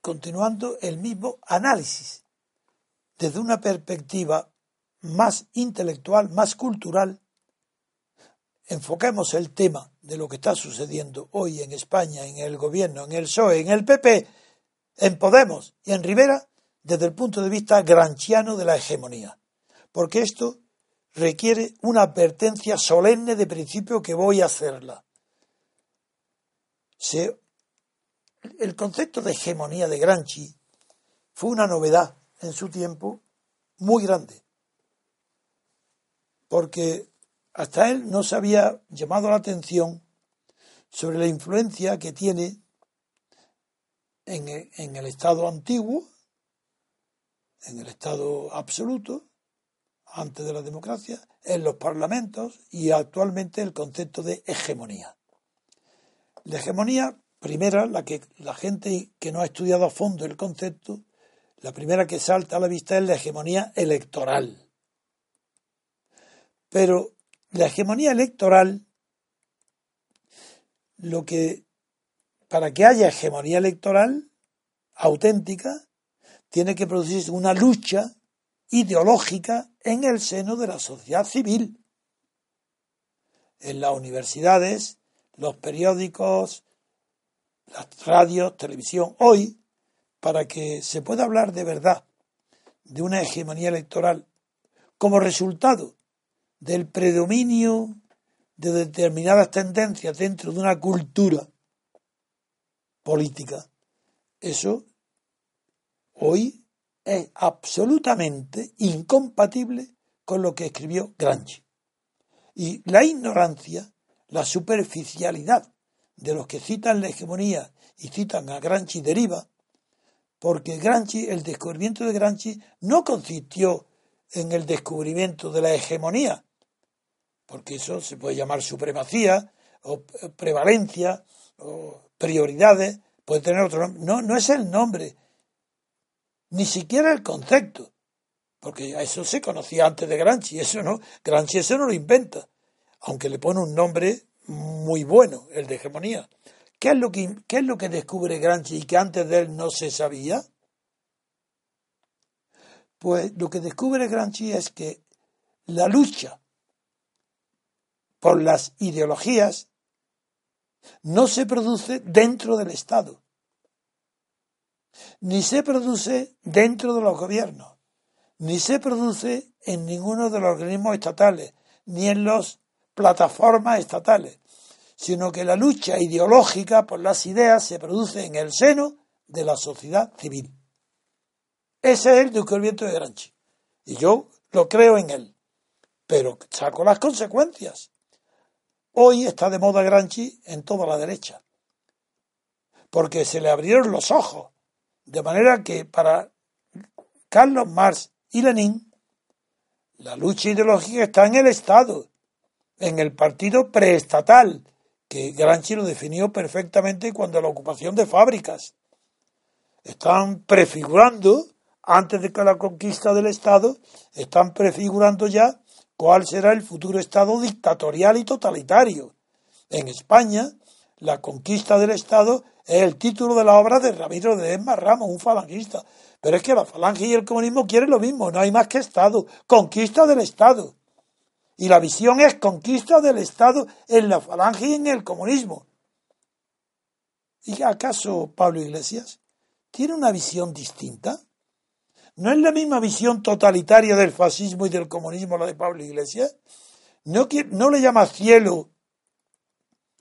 continuando el mismo análisis desde una perspectiva más intelectual, más cultural, enfoquemos el tema de lo que está sucediendo hoy en España, en el gobierno, en el PSOE, en el PP, en Podemos y en Rivera, desde el punto de vista granchiano de la hegemonía. Porque esto requiere una advertencia solemne de principio que voy a hacerla. el concepto de hegemonía de Granchi fue una novedad en su tiempo muy grande, porque hasta él no se había llamado la atención sobre la influencia que tiene en el estado antiguo, en el estado absoluto, antes de la democracia, en los parlamentos y actualmente el concepto de hegemonía. La hegemonía, primera, la que la gente que no ha estudiado a fondo el concepto, la primera que salta a la vista es la hegemonía electoral. Pero la hegemonía electoral, lo que, para que haya hegemonía electoral auténtica, tiene que producirse una lucha ideológica en el seno de la sociedad civil. En las universidades, los periódicos, las radios, televisión, hoy, para que se pueda hablar de verdad de una hegemonía electoral como resultado del predominio de determinadas tendencias dentro de una cultura política, eso hoy es absolutamente incompatible con lo que escribió Gramsci. Y la ignorancia, la superficialidad de los que citan la hegemonía y citan a Gramsci deriva porque Gramsci, el descubrimiento de Gramsci no consistió en el descubrimiento de la hegemonía, porque eso se puede llamar supremacía o prevalencia o prioridades, puede tener otro nombre. No, no es el nombre, ni siquiera el concepto, porque eso se conocía antes de Gramsci, eso no, Gramsci eso no lo inventa, aunque le pone un nombre muy bueno, el de hegemonía. ¿Qué es lo que, qué es lo que descubre Gramsci y que antes de él no se sabía? Pues lo que descubre Gramsci es que la lucha por las ideologías no se produce dentro del Estado, ni se produce dentro de los gobiernos, ni se produce en ninguno de los organismos estatales, ni en las plataformas estatales, sino que la lucha ideológica por las ideas se produce en el seno de la sociedad civil. Ese es el descubrimiento de Gramsci. Y yo lo creo en él. Pero saco las consecuencias. Hoy está de moda Gramsci en toda la derecha. Porque se le abrieron los ojos. De manera que para Carlos Marx y Lenin, la lucha ideológica está en el Estado, en el partido preestatal, que Gramsci lo definió perfectamente cuando la ocupación de fábricas. Están prefigurando, antes de que la conquista del Estado, están prefigurando ya cuál será el futuro Estado dictatorial y totalitario. En España, la conquista del Estado es el título de la obra de Ramiro de Esma Ramos, un falangista. Pero es que la falange y el comunismo quieren lo mismo, no hay más que Estado, conquista del Estado. Y la visión es conquista del Estado en la falange y en el comunismo. ¿Y acaso Pablo Iglesias tiene una visión distinta? ¿No es la misma visión totalitaria del fascismo y del comunismo la de Pablo Iglesias? ¿No, no le llama cielo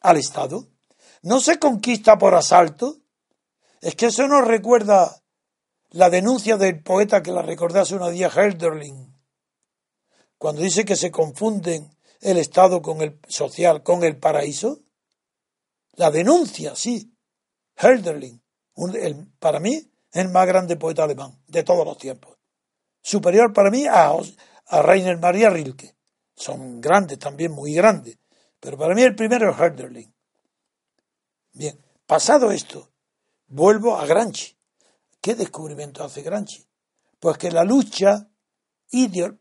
al Estado? ¿No se conquista por asalto? Es que eso nos recuerda la denuncia del poeta que la recordase unos días, cuando dice que se confunden el Estado con el social, con el paraíso? La denuncia, sí. Hölderlin, el, para mí, el más grande poeta alemán de todos los tiempos. Superior para mí a, a Rainer Maria Rilke. Son grandes también, muy grandes. Pero para mí el primero es Hölderlin. Bien, pasado esto, vuelvo a Gramsci. ¿Qué descubrimiento hace Gramsci? Pues que la lucha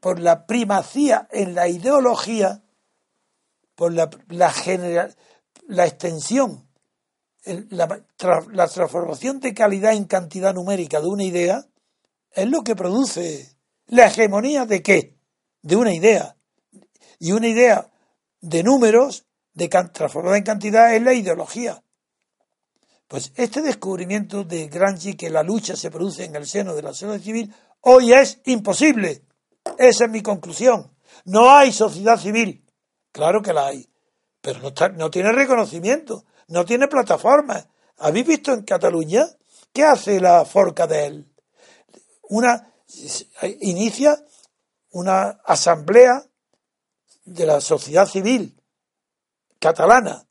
por la primacía en la ideología, por la, la, extensión, la, la transformación de calidad en cantidad numérica de una idea, es lo que produce la hegemonía de qué? De una idea. Y una idea de números, de transformada en cantidad, es la ideología. Pues este descubrimiento de Gramsci que la lucha se produce en el seno de la sociedad civil hoy es imposible. Esa es mi conclusión. No hay sociedad civil. Claro que la hay, pero no, tiene reconocimiento, no tiene plataforma. ¿Habéis visto en Cataluña qué hace la Forca de él? Una inicia una asamblea de la sociedad civil catalana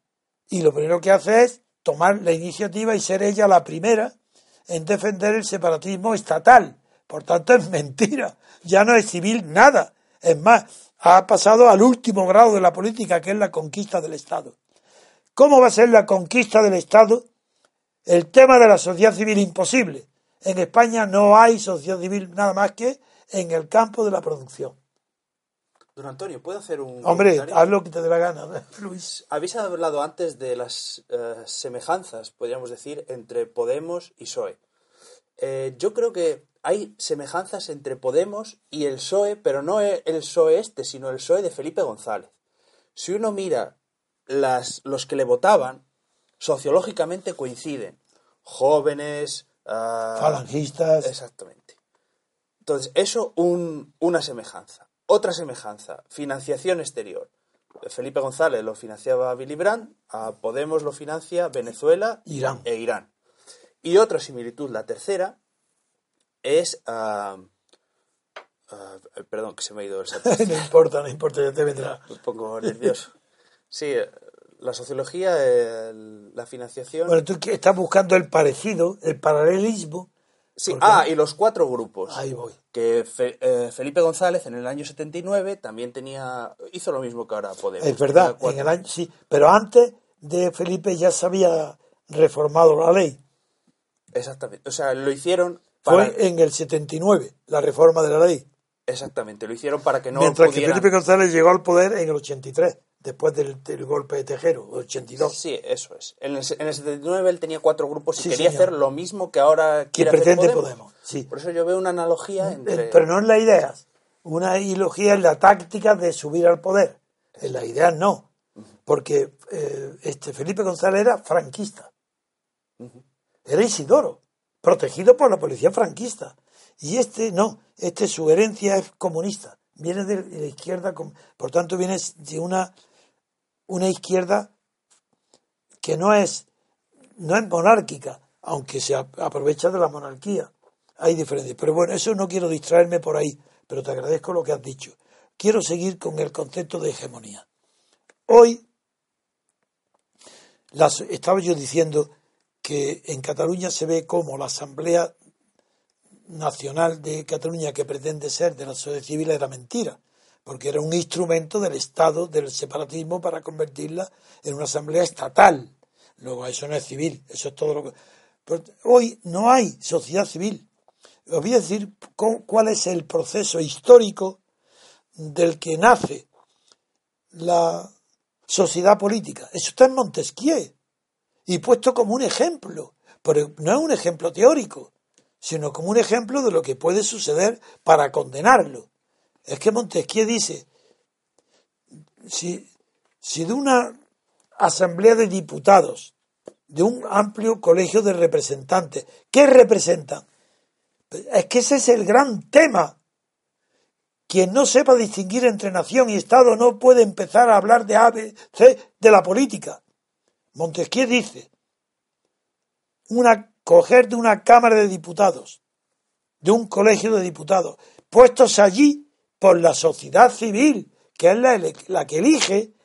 y lo primero que hace es tomar la iniciativa y ser ella la primera en defender el separatismo estatal por tanto, es mentira. Ya no es civil nada. Es más, ha pasado al último grado de la política, que es la conquista del Estado. ¿Cómo va a ser la conquista del Estado? El tema de la sociedad civil imposible. En España no hay sociedad civil nada más que en el campo de la producción. Don Antonio, ¿puedo hacer un... Hombre, haz lo que te dé la gana, Luis. Habéis hablado antes de las eh, semejanzas, podríamos decir, entre Podemos y PSOE. Eh, yo creo que hay semejanzas entre Podemos y el PSOE, pero no el PSOE este, sino el PSOE de Felipe González. Si uno mira las, los que le votaban, sociológicamente coinciden. Jóvenes. Uh, Falangistas. Exactamente. Entonces, eso un, una semejanza. Otra semejanza, financiación exterior. Felipe González lo financiaba Billy Brandt, a Podemos lo financia Venezuela Irán. e Irán. Y otra similitud, la tercera, es... Ah, ah, perdón, que se me ha ido el No importa, no importa, ya te vendrá. Un poco nervioso. Sí, la sociología, la financiación... Bueno, tú estás buscando el parecido, el paralelismo, Sí, ah, y los cuatro grupos. Ahí voy. Que Fe- eh, Felipe González en el año 79 también tenía. hizo lo mismo que ahora Podemos. Es verdad, en el año, sí, pero antes de Felipe ya se había reformado la ley. Exactamente. O sea, lo hicieron para. Fue en el 79 la reforma de la ley. Exactamente, lo hicieron para que no Mientras que Felipe González llegó al poder en el 83, después del, del golpe de Tejero, el 82. Sí, eso es. En el, en el 79 él tenía cuatro grupos y Sí, quería señor. hacer lo mismo que ahora Que quiere hacer pretende Podemos. Podemos, sí. Por eso yo veo una analogía entre... Eh, Pero no en la idea. Una ideología en la táctica de subir al poder. En la idea no. Porque eh, este Felipe González era franquista. Era Isidoro, protegido por la policía franquista. Y este no, este su herencia es comunista. Viene de la izquierda, por tanto viene de una, una izquierda que no es, no es monárquica, aunque se ap- aprovecha de la monarquía. Hay diferencias. Pero bueno, eso no quiero distraerme por ahí, pero te agradezco lo que has dicho. Quiero seguir con el concepto de hegemonía. Hoy, las- estaba yo diciendo que en Cataluña se ve como la Asamblea Nacional de Cataluña, que pretende ser de la sociedad civil, era mentira, porque era un instrumento del Estado, del separatismo, para convertirla en una asamblea estatal. Luego, eso no es civil, eso es todo lo que. Hoy no hay sociedad civil. Os voy a decir cu- cuál es el proceso histórico del que nace la sociedad política. Eso está en Montesquieu y puesto como un ejemplo, pero no es un ejemplo teórico, sino como un ejemplo de lo que puede suceder para condenarlo. Es que Montesquieu dice, si, si de una asamblea de diputados, de un amplio colegio de representantes, ¿qué representan? Es que ese es el gran tema. Quien no sepa distinguir entre nación y Estado no puede empezar a hablar de A, B, C, de la política. Montesquieu dice, una, coger de una Cámara de Diputados, de un colegio de diputados, puestos allí por la sociedad civil, que es la, que elige,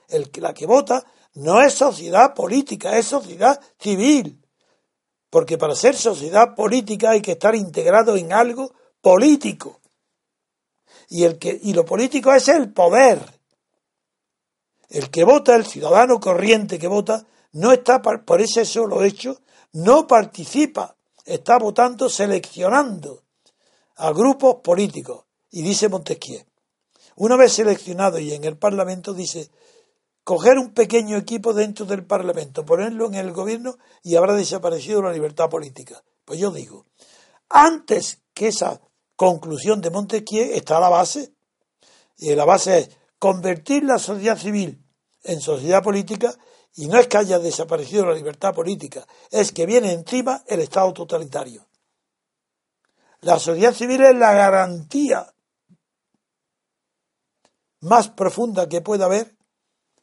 la que vota, no es sociedad política, es sociedad civil. Porque para ser sociedad política hay que estar integrado en algo político. Y, el que, y lo político es el poder. El que vota, el ciudadano corriente que vota, no está por ese solo hecho, no participa, está votando seleccionando a grupos políticos. Y dice Montesquieu, una vez seleccionado y en el Parlamento, dice, coger un pequeño equipo dentro del Parlamento, ponerlo en el gobierno y habrá desaparecido la libertad política. Pues yo digo, antes que esa conclusión de Montesquieu está la base, y la base es convertir la sociedad civil en sociedad política y no es que haya desaparecido la libertad política, es que viene encima el Estado totalitario. La sociedad civil es la garantía más profunda que pueda haber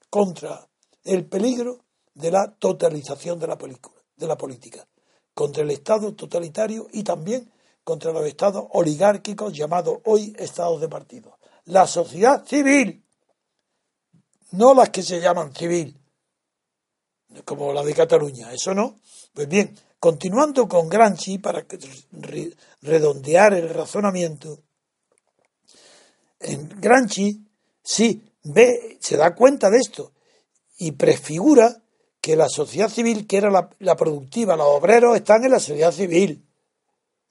contra el peligro de la totalización de la, película, de la política, contra el Estado totalitario y también contra los estados oligárquicos llamados hoy estados de partido. La sociedad civil, no las que se llaman civil, como la de Cataluña, eso no. Pues bien, continuando con Gramsci, para redondear el razonamiento, en Gramsci sí ve, se da cuenta de esto y prefigura que la sociedad civil, que era la, la productiva, los obreros están en la sociedad civil.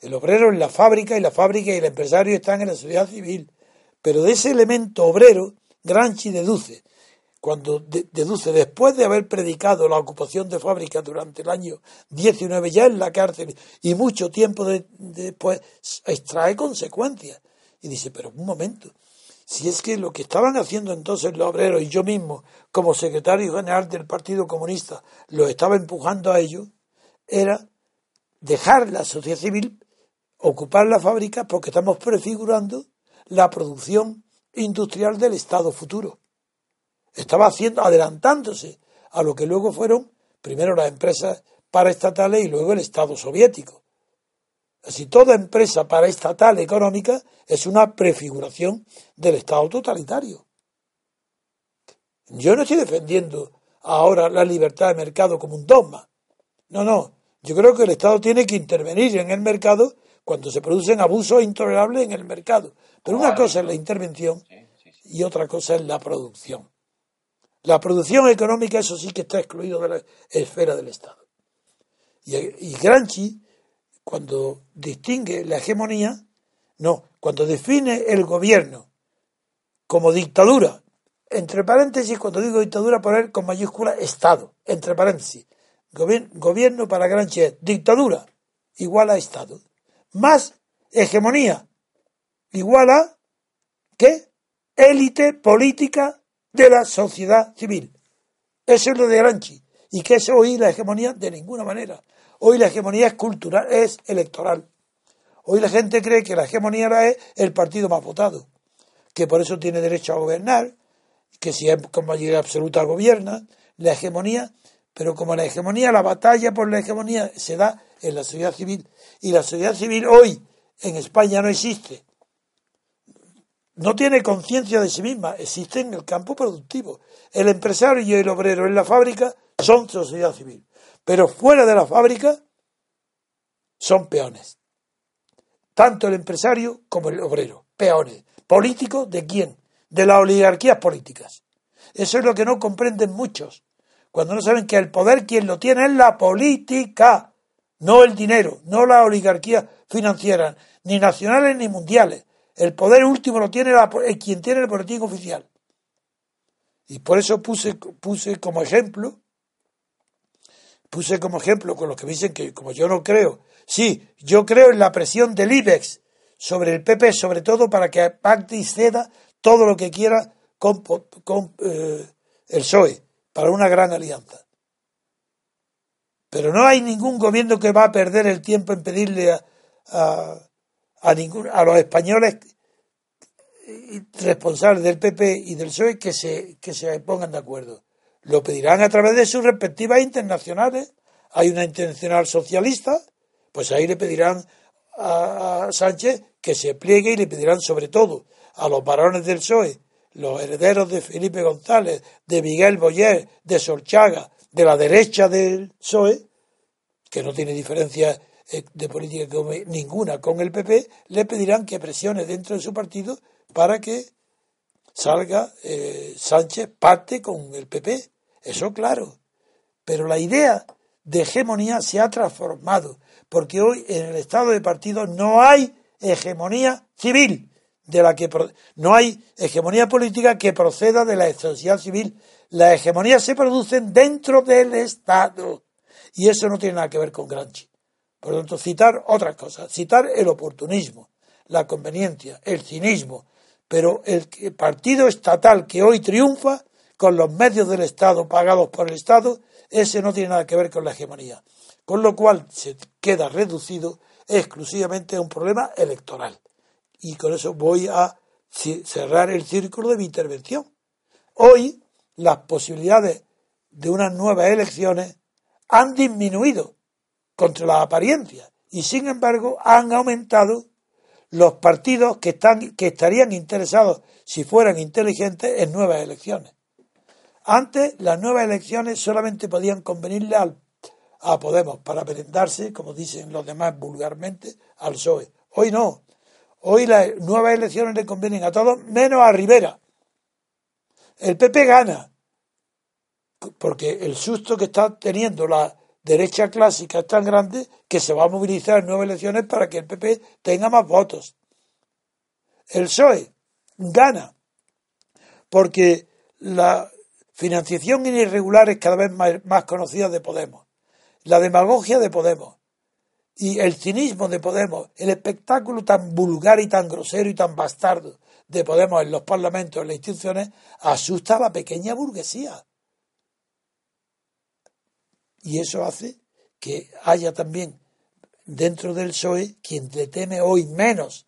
El obrero en la fábrica y la fábrica y el empresario están en la sociedad civil. Pero de ese elemento obrero, Gramsci deduce, cuando de- deduce después de haber predicado la ocupación de fábricas durante el año 19 ya en la cárcel y mucho tiempo de- después, extrae consecuencias. Y dice, pero un momento, si es que lo que estaban haciendo entonces los obreros y yo mismo, como secretario general del Partido Comunista, lo estaba empujando a ello, era dejar la sociedad civil ocupar la fábrica porque estamos prefigurando la producción industrial del Estado futuro. Estaba haciendo, adelantándose a lo que luego fueron primero las empresas paraestatales y luego el Estado soviético. Así, toda empresa paraestatal económica es una prefiguración del Estado totalitario. Yo no estoy defendiendo ahora la libertad de mercado como un dogma. No, no. Yo creo que el Estado tiene que intervenir en el mercado cuando se producen abusos intolerables en el mercado. Pero una cosa es la intervención y otra cosa es la producción. La producción económica, eso sí que está excluido de la esfera del Estado. Y, y Gramsci, cuando distingue la hegemonía, no, cuando define el gobierno como dictadura, entre paréntesis, cuando digo dictadura, poner con mayúscula Estado, entre paréntesis. Gobier- gobierno para Gramsci es dictadura igual a Estado, más hegemonía igual a ¿qué? Élite política de la sociedad civil. Eso es lo de Gramsci. ¿Y qué es hoy la hegemonía? De ninguna manera. Hoy la hegemonía es cultural, es electoral. Hoy la gente cree que la hegemonía es el partido más votado, que por eso tiene derecho a gobernar, que si es con mayoría absoluta gobierna, la hegemonía, pero como la hegemonía, la batalla por la hegemonía se da en la sociedad civil, y la sociedad civil hoy en España no existe, no tiene conciencia de sí misma, existe en el campo productivo. El empresario y el obrero en la fábrica son sociedad civil, pero fuera de la fábrica son peones. Tanto el empresario como el obrero, peones. ¿Políticos de quién? De las oligarquías políticas. Eso es lo que no comprenden muchos. Cuando no saben que el poder quien lo tiene es la política, no el dinero, no las oligarquías financieras, ni nacionales ni mundiales. El poder último lo tiene la, quien tiene el boletín oficial. Y por eso puse, puse como ejemplo, puse como ejemplo con los que me dicen que como yo no creo, sí, yo creo en la presión del IBEX sobre el PP, sobre todo para que pacte y ceda todo lo que quiera con, con, eh, el PSOE, para una gran alianza. Pero no hay ningún gobierno que va a perder el tiempo en pedirle a, a, a, ningún, a los españoles responsables del PP y del PSOE que se, que se pongan de acuerdo. Lo pedirán a través de sus respectivas internacionales. Hay una internacional socialista, pues ahí le pedirán a, Sánchez que se pliegue y le pedirán sobre todo a los varones del PSOE, los herederos de Felipe González, de Miguel Boyer, de Solchaga, de la derecha del PSOE, que no tiene diferencia eh, de política ninguna con el PP, le pedirán que presione dentro de su partido para que salga eh, Sánchez parte con el PP. Eso claro. Pero la idea de hegemonía se ha transformado, porque hoy en el estado de partido no hay hegemonía civil, de la que no hay hegemonía política que proceda de la sociedad civil. Las hegemonías se producen dentro del Estado. Y eso no tiene nada que ver con Gramsci. Por lo tanto, citar otras cosas, citar el oportunismo, la conveniencia, el cinismo, pero el partido estatal que hoy triunfa con los medios del Estado pagados por el Estado, ese no tiene nada que ver con la hegemonía. Con lo cual se queda reducido exclusivamente a un problema electoral. Y con eso voy a cerrar el círculo de mi intervención. Hoy las posibilidades de unas nuevas elecciones han disminuido contra las apariencias y sin embargo han aumentado los partidos que están que estarían interesados si fueran inteligentes en nuevas elecciones. Antes las nuevas elecciones solamente podían convenirle al, a Podemos para merendarse, como dicen los demás vulgarmente, al PSOE. Hoy no. Hoy las nuevas elecciones le convienen a todos menos a Rivera. El PP gana porque el susto que está teniendo la derecha clásica es tan grande que se va a movilizar en nuevas elecciones para que el PP tenga más votos. El PSOE gana porque la financiación irregular es cada vez más, más conocida de Podemos, la demagogia de Podemos. Y el cinismo de Podemos, el espectáculo tan vulgar y tan grosero y tan bastardo de Podemos en los parlamentos, en las instituciones, asusta a la pequeña burguesía. Y eso hace que haya también dentro del PSOE quien le teme hoy menos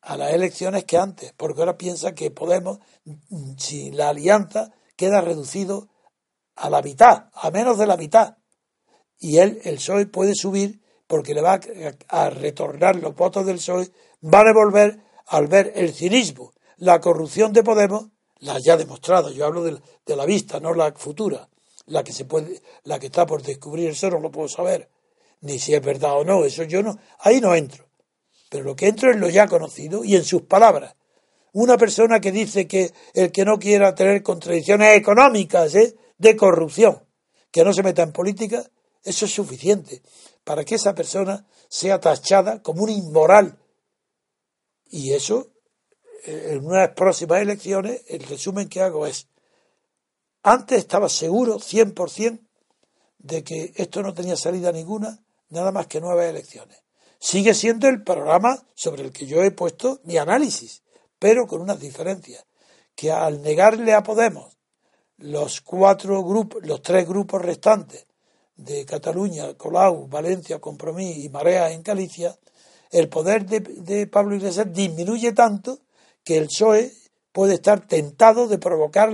a las elecciones que antes, porque ahora piensa que Podemos, mm, sin la alianza, queda reducido a la mitad, a menos de la mitad. Y él, el PSOE, puede subir porque le va a, retornar los votos del PSOE, va a devolver al ver el cinismo, la corrupción de Podemos, la ya demostrada, yo hablo de, de la vista, no la futura, la que se puede, la que está por descubrir, eso no lo puedo saber, ni si es verdad o no, eso yo no, ahí no entro. Pero lo que entro es lo ya conocido y en sus palabras. Una persona que dice que el que no quiera tener contradicciones económicas, ¿eh? de corrupción, que no se meta en política, eso es suficiente para que esa persona sea tachada como un inmoral. Y eso, en unas próximas elecciones, el resumen que hago es, antes estaba seguro, 100%, de que esto no tenía salida ninguna, nada más que nuevas elecciones. Sigue siendo el programa sobre el que yo he puesto mi análisis, pero con unas diferencias, que al negarle a Podemos los cuatro grupos, los tres grupos restantes de Cataluña, Colau, Valencia, Compromís y Marea en Galicia, el poder de, Pablo Iglesias disminuye tanto que el PSOE puede estar tentado de provocar,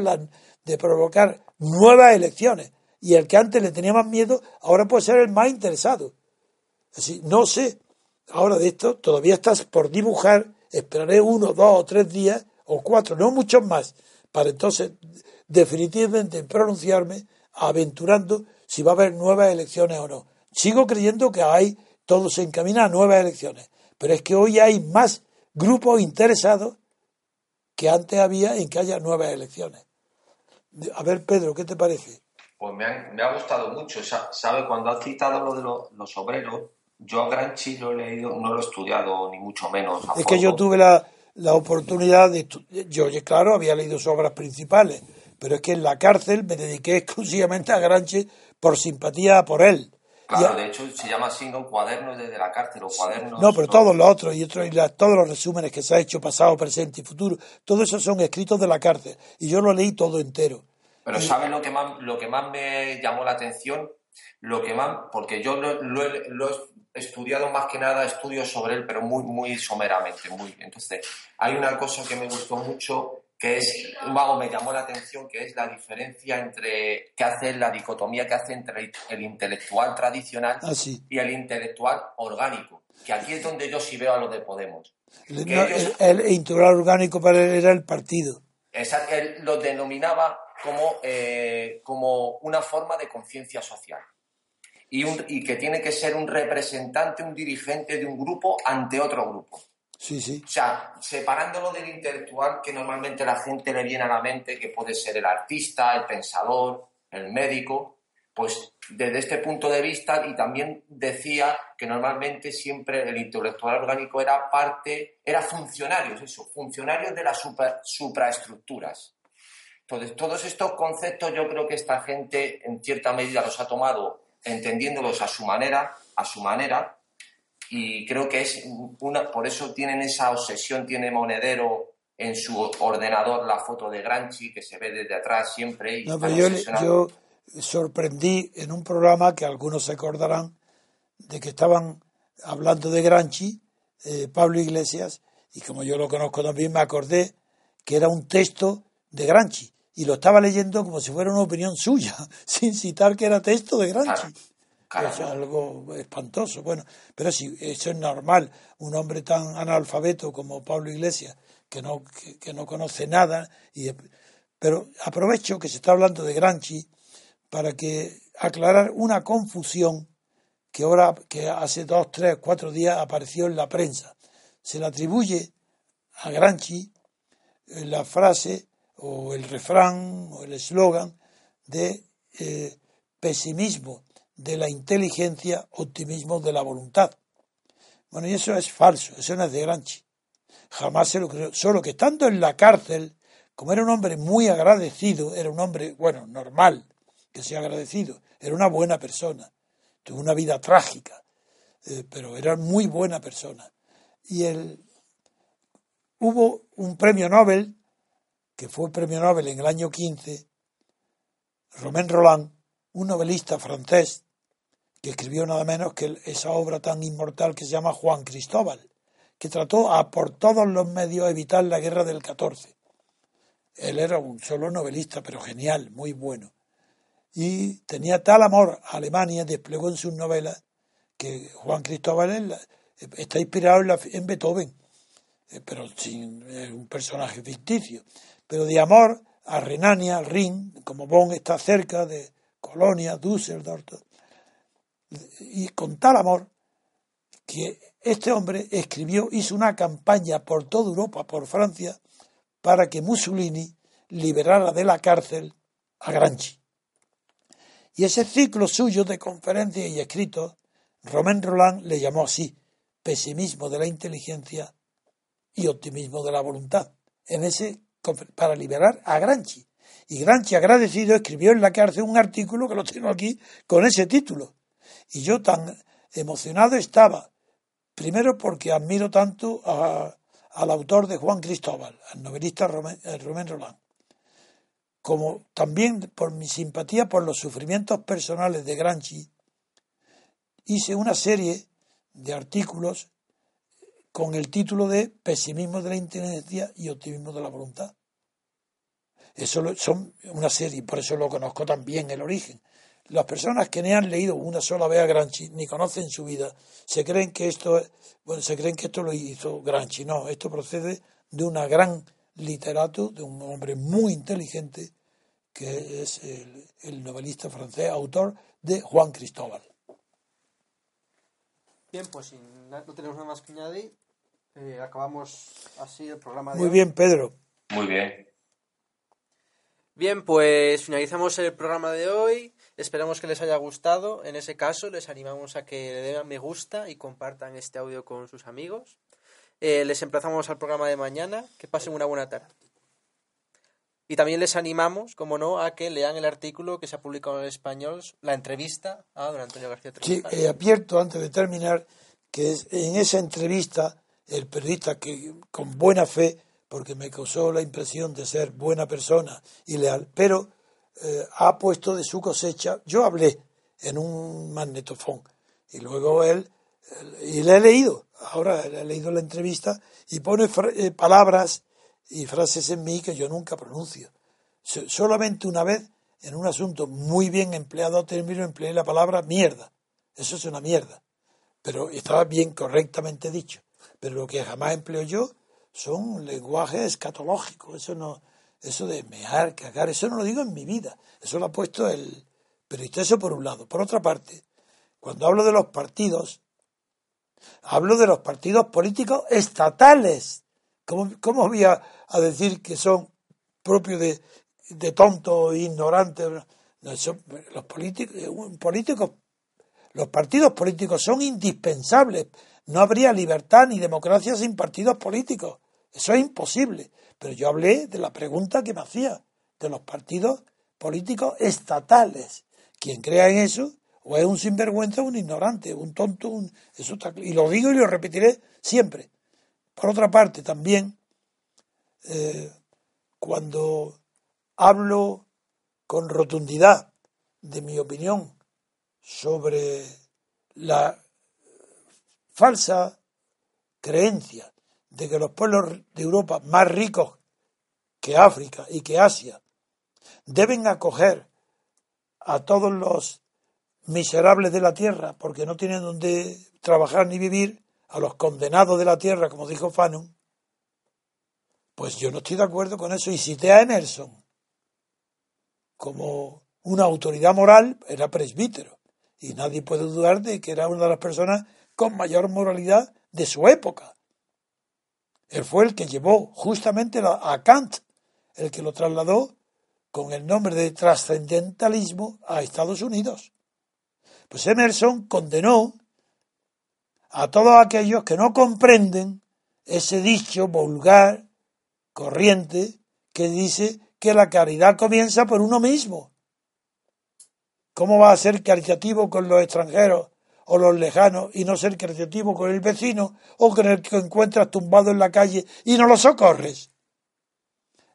de provocar nuevas elecciones. Y el que antes le tenía más miedo, ahora puede ser el más interesado. Así, no sé. Ahora de esto todavía estás por dibujar. Esperaré uno, dos o tres días o cuatro, no muchos más, para entonces definitivamente pronunciarme aventurando si va a haber nuevas elecciones o no. Sigo creyendo que hay, todo se encamina a nuevas elecciones, pero es que hoy hay más grupos interesados que antes había en que haya nuevas elecciones. A ver, Pedro, ¿qué te parece? Pues me, ha gustado mucho. ¿Sabe? Cuando has citado lo de los, obreros, yo a Granchi lo he leído, no lo he estudiado, ni mucho menos. es que yo tuve la, la oportunidad de. Yo, claro, había leído sus obras principales, pero es que en la cárcel me dediqué exclusivamente a Granchi por simpatía por él. Claro, de hecho se llama así, ¿no? Cuadernos desde la cárcel o cuadernos... No, pero todos los otros y, otros, y todos los resúmenes que se ha hecho, pasado, presente y futuro, todos esos son escritos de la cárcel. Y yo lo leí todo entero. Pero ¿sabes lo que, más, lo que más me llamó la atención? Lo que más... Porque yo lo, he estudiado más que nada, estudios sobre él, pero muy, muy someramente. Muy, entonces, hay una cosa que me gustó mucho que es, vago me llamó la atención, que es la diferencia entre, que hace la dicotomía que hace entre el intelectual tradicional ah, y el intelectual orgánico, que aquí es donde yo sí veo a lo de Podemos. el, intelectual orgánico para él era el partido. Exacto, él lo denominaba como, eh, como una forma de conciencia social. Y, y que tiene que ser un representante, un dirigente de un grupo ante otro grupo. Sí, sí. O sea, separándolo del intelectual que normalmente la gente le viene a la mente, que puede ser el artista, el pensador, el médico, pues desde este punto de vista, y también decía que normalmente siempre el intelectual orgánico era parte, era funcionarios, eso, funcionarios de las supraestructuras. Entonces, todos estos conceptos yo creo que esta gente en cierta medida los ha tomado entendiéndolos a su manera, a su manera, y creo que es una, por eso tienen esa obsesión, tiene Monedero en su ordenador la foto de Granchi que se ve desde atrás siempre. Y no, pero yo, sorprendí en un programa que algunos se acordarán de que estaban hablando de Granchi, eh, Pablo Iglesias, y como yo lo conozco también me acordé que era un texto de Granchi y lo estaba leyendo como si fuera una opinión suya, sin citar que era texto de Granchi. Es algo espantoso. Bueno, pero sí, eso es normal. Un hombre tan analfabeto como Pablo Iglesias, que no, que, no conoce nada. Y, pero aprovecho que se está hablando de Granchi para que aclarar una confusión que ahora, que hace dos, tres, cuatro días apareció en la prensa. Se le atribuye a Granchi eh, la frase o el refrán o el eslogan de eh, pesimismo de la inteligencia, optimismo de la voluntad. Bueno, y eso es falso, eso no es de Granchi. Jamás se lo creo. Solo que estando en la cárcel, como era un hombre muy agradecido, era un hombre, bueno, normal, que sea agradecido, era una buena persona. Tuvo una vida trágica, eh, pero era muy buena persona. Y él, hubo un premio Nobel, que fue premio Nobel en el año 15, Romain Roland, un novelista francés, que escribió nada menos que esa obra tan inmortal que se llama Juan Cristóbal, que trató a por todos los medios evitar la guerra del 14. Él era un solo novelista, pero genial, muy bueno. Y tenía tal amor a Alemania, desplegó en sus novelas, que Juan Cristóbal está inspirado en, Beethoven, eh, pero sin un personaje ficticio. Pero de amor a Renania, al Rin, como Bonn está cerca de Colonia, Düsseldorf, y con tal amor que este hombre escribió, hizo una campaña por toda Europa, por Francia, para que Mussolini liberara de la cárcel a Granchi. Y ese ciclo suyo de conferencias y escritos, Romain Roland le llamó así, pesimismo de la inteligencia y optimismo de la voluntad, en ese para liberar a Granchi. Y Granchi, agradecido, escribió en la cárcel un artículo que lo tengo aquí con ese título. Y yo tan emocionado estaba, primero porque admiro tanto al autor de Juan Cristóbal, al novelista eh, Romain Roland, como también por mi simpatía por los sufrimientos personales de Granchi, hice una serie de artículos con el título de Pesimismo de la inteligencia y optimismo de la voluntad. Eso son una serie, por eso lo conozco también el origen. Las personas que ni han leído una sola vez a Granchi ni conocen su vida, se creen que esto, bueno, se creen que esto lo hizo Granchi. No, esto procede de una gran literato, de un hombre muy inteligente, que es el, novelista francés, autor de Juan Cristóbal. Bien, pues no tenemos nada más que añadir, eh, acabamos así el programa de Muy bien, Pedro. Muy bien. Bien, pues finalizamos el programa de hoy. Esperamos que les haya gustado. En ese caso, les animamos a que le den me gusta y compartan este audio con sus amigos. Eh, les emplazamos al programa de mañana. Que pasen una buena tarde. Y también les animamos, como no, a que lean el artículo que se ha publicado en español, la entrevista a don Antonio García Sí, he abierto antes de terminar que en esa entrevista el periodista que con buena fe, porque me causó la impresión de ser buena persona y leal, pero eh, ha puesto de su cosecha, yo hablé en un magnetofón y luego él, y le he leído, ahora he leído la entrevista y pone eh, palabras y frases en mí que yo nunca pronuncio. Solamente una vez, en un asunto muy bien empleado término, empleé la palabra mierda. Eso es una mierda. Pero estaba bien correctamente dicho. Pero lo que jamás empleo yo son lenguajes escatológicos. Eso no, eso de mear, cagar, eso no lo digo en mi vida. Eso lo ha puesto el periodista. Eso por un lado. Por otra parte, cuando hablo de los partidos, hablo de los partidos políticos estatales. ¿Cómo, cómo voy a, decir que son propios de, de tontos, ignorantes. los políticos, políticos, los partidos políticos son indispensables. No habría libertad ni democracia sin partidos políticos. Eso es imposible. Pero yo hablé de la pregunta que me hacía, de los partidos políticos estatales. Quien crea en eso, o es un sinvergüenza un ignorante, un tonto, un, y lo digo y lo repetiré siempre. Por otra parte, también eh, cuando hablo con rotundidad de mi opinión sobre la falsa creencia de que los pueblos de Europa más ricos que África y que Asia deben acoger a todos los miserables de la tierra porque no tienen donde trabajar ni vivir, a los condenados de la tierra, como dijo Fanon, pues yo no estoy de acuerdo con eso y cité a Emerson como una autoridad moral, era presbítero. Y nadie puede dudar de que era una de las personas con mayor moralidad de su época. Él fue el que llevó justamente a Kant, el que lo trasladó con el nombre de trascendentalismo a Estados Unidos. Pues Emerson condenó a todos aquellos que no comprenden ese dicho vulgar corriente que dice que la caridad comienza por uno mismo. ¿Cómo va a ser caritativo con los extranjeros o los lejanos y no ser caritativo con el vecino o con el que encuentras tumbado en la calle y no lo socorres?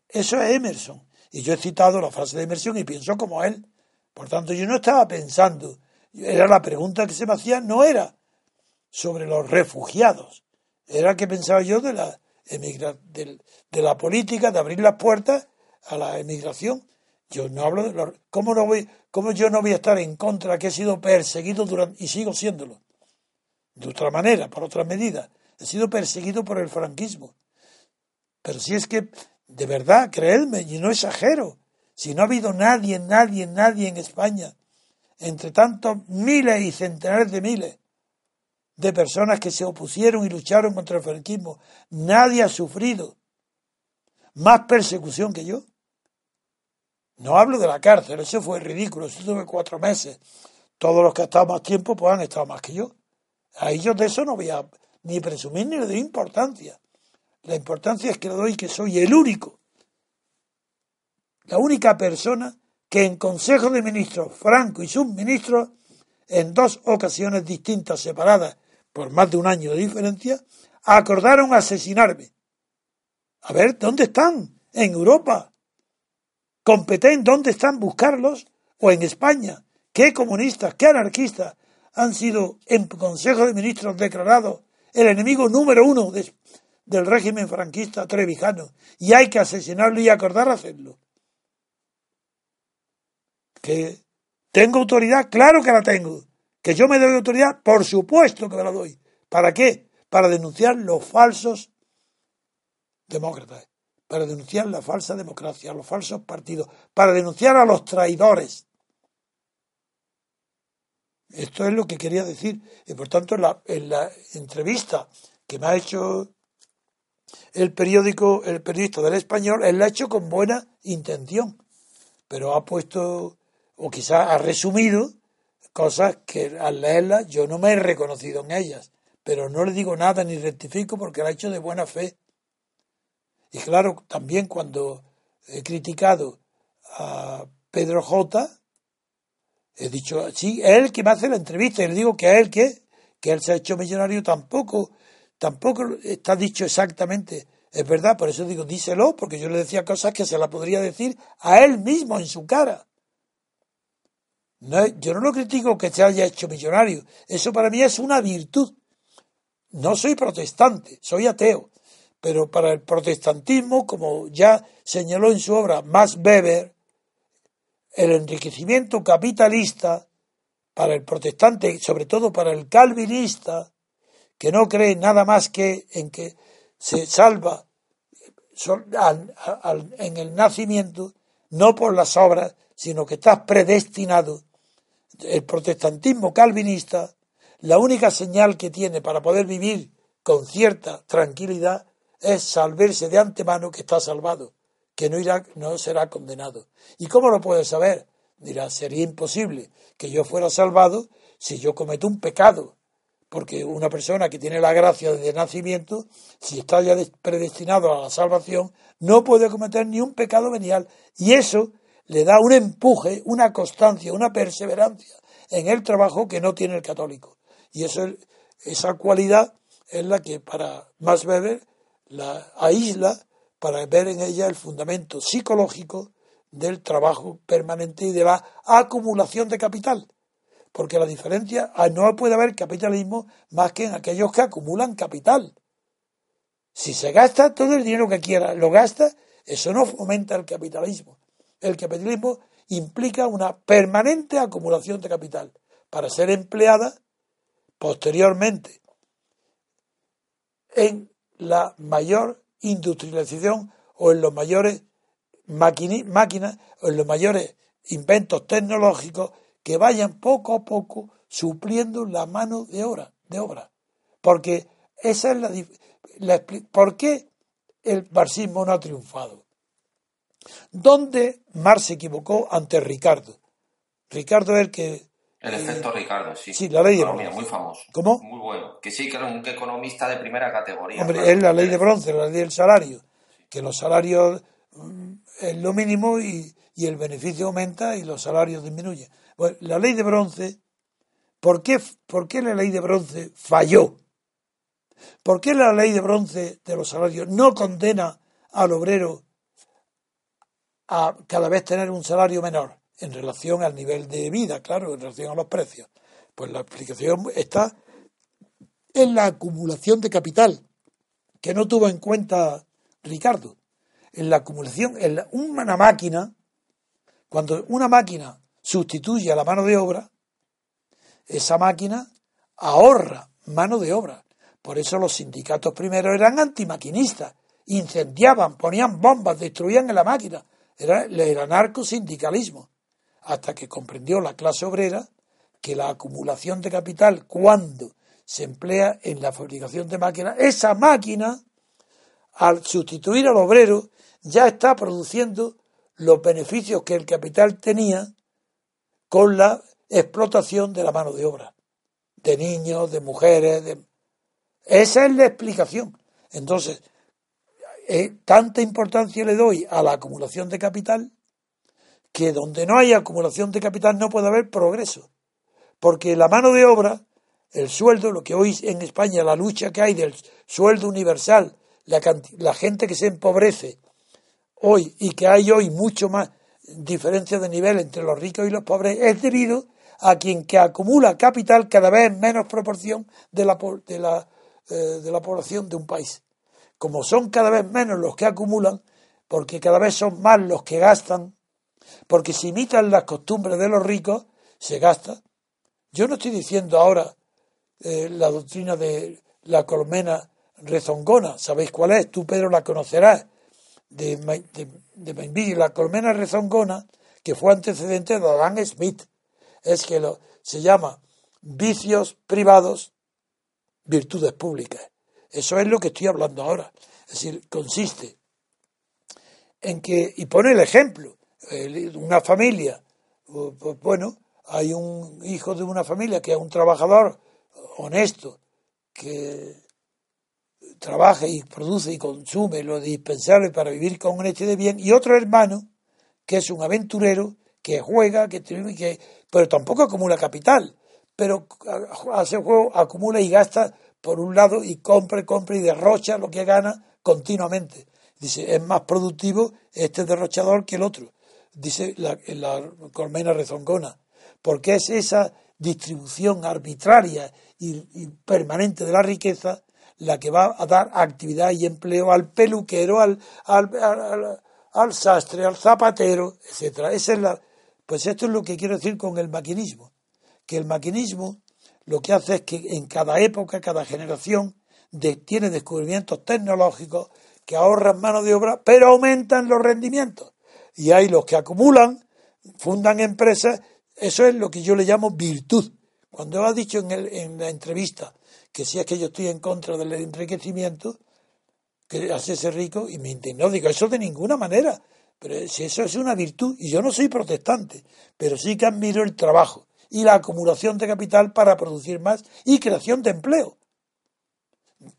Eso es Emerson. Y yo he citado la frase de Emerson y pienso como él. Por tanto, yo no estaba pensando, era la pregunta que se me hacía, no era sobre los refugiados, era que pensaba yo de la de, la política, de abrir las puertas a la emigración. Yo no hablo de los, ¿cómo, no voy, ¿Cómo yo no voy a estar en contra que he sido perseguido durante, y sigo siéndolo? De otra manera, por otra medida. He sido perseguido por el franquismo. Pero si es que, de verdad, creedme, y no exagero, si no ha habido nadie, nadie, nadie en España entre tantos miles y centenares de miles de personas que se opusieron y lucharon contra el franquismo, nadie ha sufrido más persecución que yo. No hablo de la cárcel, eso fue ridículo, eso tuve cuatro meses. Todos los que han estado más tiempo pues han estado más que yo. A ellos de eso no voy a ni presumir ni le doy importancia. La importancia es que le doy que soy el único, la única persona que en Consejo de Ministros, Franco y sus ministros, en dos ocasiones distintas, separadas por más de un año de diferencia, acordaron asesinarme. A ver, ¿dónde están? En Europa. Competén, ¿dónde están? Buscarlos. O en España. ¿Qué comunistas, qué anarquistas han sido en Consejo de Ministros declarados el enemigo número uno del régimen franquista trevijano? Y hay que asesinarlo y acordar hacerlo. ¿Que tengo autoridad? Claro que la tengo. ¿Que yo me doy autoridad? Por supuesto que me la doy. ¿Para qué? Para denunciar los falsos demócratas, para denunciar la falsa democracia, los falsos partidos, para denunciar a los traidores. Esto es lo que quería decir. Y por tanto, en la, en la entrevista que me ha hecho el periódico, el periodista del español, él la ha hecho con buena intención, pero ha puesto, o quizás ha resumido, cosas que al leerlas yo no me he reconocido en ellas, pero no le digo nada ni rectifico porque la ha hecho de buena fe y claro, también cuando he criticado a Pedro J, he dicho, sí, él que me hace la entrevista, y le digo que a él que, que él se ha hecho millonario tampoco, tampoco está dicho exactamente, es verdad, por eso digo, díselo, porque yo le decía cosas que se las podría decir a él mismo en su cara. No, yo no lo critico que se haya hecho millonario, eso para mí es una virtud. No soy protestante, soy ateo, pero para el protestantismo, como ya señaló en su obra Max Weber, el enriquecimiento capitalista para el protestante, sobre todo para el calvinista, que no cree nada más que en que se salva en el nacimiento, no por las obras, sino que está predestinado. El protestantismo calvinista, la única señal que tiene para poder vivir con cierta tranquilidad es salvarse de antemano que está salvado, que no, irá, no será condenado. ¿Y cómo lo puede saber? Dirá, sería imposible que yo fuera salvado si yo cometo un pecado, porque una persona que tiene la gracia de nacimiento, si está ya predestinado a la salvación, no puede cometer ni un pecado venial. Y eso le da un empuje, una constancia, una perseverancia en el trabajo que no tiene el católico. Y eso, esa cualidad es la que para más Weber la aísla para ver en ella el fundamento psicológico del trabajo permanente y de la acumulación de capital. Porque la diferencia, ah, no puede haber capitalismo más que en aquellos que acumulan capital. Si se gasta todo el dinero que quiera, lo gasta, eso no fomenta el capitalismo. El capitalismo implica una permanente acumulación de capital para ser empleada posteriormente en la mayor industrialización o en los mayores máquinas o en los mayores inventos tecnológicos que vayan poco a poco supliendo la mano de obra, de obra. Porque esa es la, la ¿Por qué el marxismo no ha triunfado? ¿Dónde Marx se equivocó ante Ricardo? Ricardo es el que el efecto Ricardo, sí. Sí, la ley de bronce. Muy famoso. ¿Cómo? Muy bueno. Que sí, que era un economista de primera categoría. Hombre, es la ley de bronce, la ley del salario. Que los salarios mm, es lo mínimo y, el beneficio aumenta y los salarios disminuyen. Bueno, la ley de bronce, ¿por qué, ¿por qué la ley de bronce falló? ¿Por qué la ley de bronce de los salarios no condena al obrero a cada vez tener un salario menor? En relación al nivel de vida, claro, en relación a los precios. Pues la explicación está en la acumulación de capital, que no tuvo en cuenta Ricardo. En la acumulación, en una máquina, cuando una máquina sustituye a la mano de obra, esa máquina ahorra mano de obra. Por eso los sindicatos primeros eran antimaquinistas, incendiaban, ponían bombas, destruían en la máquina. Era el anarcosindicalismo hasta que comprendió la clase obrera que la acumulación de capital cuando se emplea en la fabricación de máquinas, esa máquina, al sustituir al obrero, ya está produciendo los beneficios que el capital tenía con la explotación de la mano de obra, de niños, de mujeres. De... Esa es la explicación. Entonces, eh, tanta importancia le doy a la acumulación de capital que donde no hay acumulación de capital no puede haber progreso. Porque la mano de obra, el sueldo, lo que hoy en España, la lucha que hay del sueldo universal, la, gente que se empobrece hoy y que hay hoy mucho más diferencia de nivel entre los ricos y los pobres, es debido a quien que acumula capital cada vez en menos proporción de la, de la, eh, de la población de un país. Como son cada vez menos los que acumulan, porque cada vez son más los que gastan, porque si imitan las costumbres de los ricos, se gasta. Yo no estoy diciendo ahora eh, la doctrina de la colmena rezongona, ¿sabéis cuál es? Tú, Pedro, la conocerás, de, de, la colmena rezongona, que fue antecedente de Adam Smith. Es que lo, se llama vicios privados, virtudes públicas. Eso es lo que estoy hablando ahora. Es decir, consiste en que, y pone el ejemplo, una familia, bueno, hay un hijo de una familia que es un trabajador honesto, que trabaja y produce y consume lo dispensable para vivir con un hecho de bien, y otro hermano que es un aventurero, que juega, que, que pero tampoco acumula capital, pero hace juego, acumula y gasta por un lado y compra compra y derrocha lo que gana continuamente. Dice, es más productivo este derrochador que el otro, dice la, la colmena rezongona, porque es esa distribución arbitraria y, permanente de la riqueza la que va a dar actividad y empleo al peluquero, al, al, al, sastre, al zapatero, etcétera. Esa es la, pues esto es lo que quiero decir con el maquinismo, que el maquinismo lo que hace es que en cada época, cada generación, tiene descubrimientos tecnológicos que ahorran mano de obra, pero aumentan los rendimientos. Y hay los que acumulan, fundan empresas, eso es lo que yo le llamo virtud. Cuando ha dicho en, en la entrevista que si es que yo estoy en contra del enriquecimiento, que hacerse rico, y me indignó, digo, eso de ninguna manera, pero si eso es una virtud, y yo no soy protestante, pero sí que admiro el trabajo y la acumulación de capital para producir más y creación de empleo.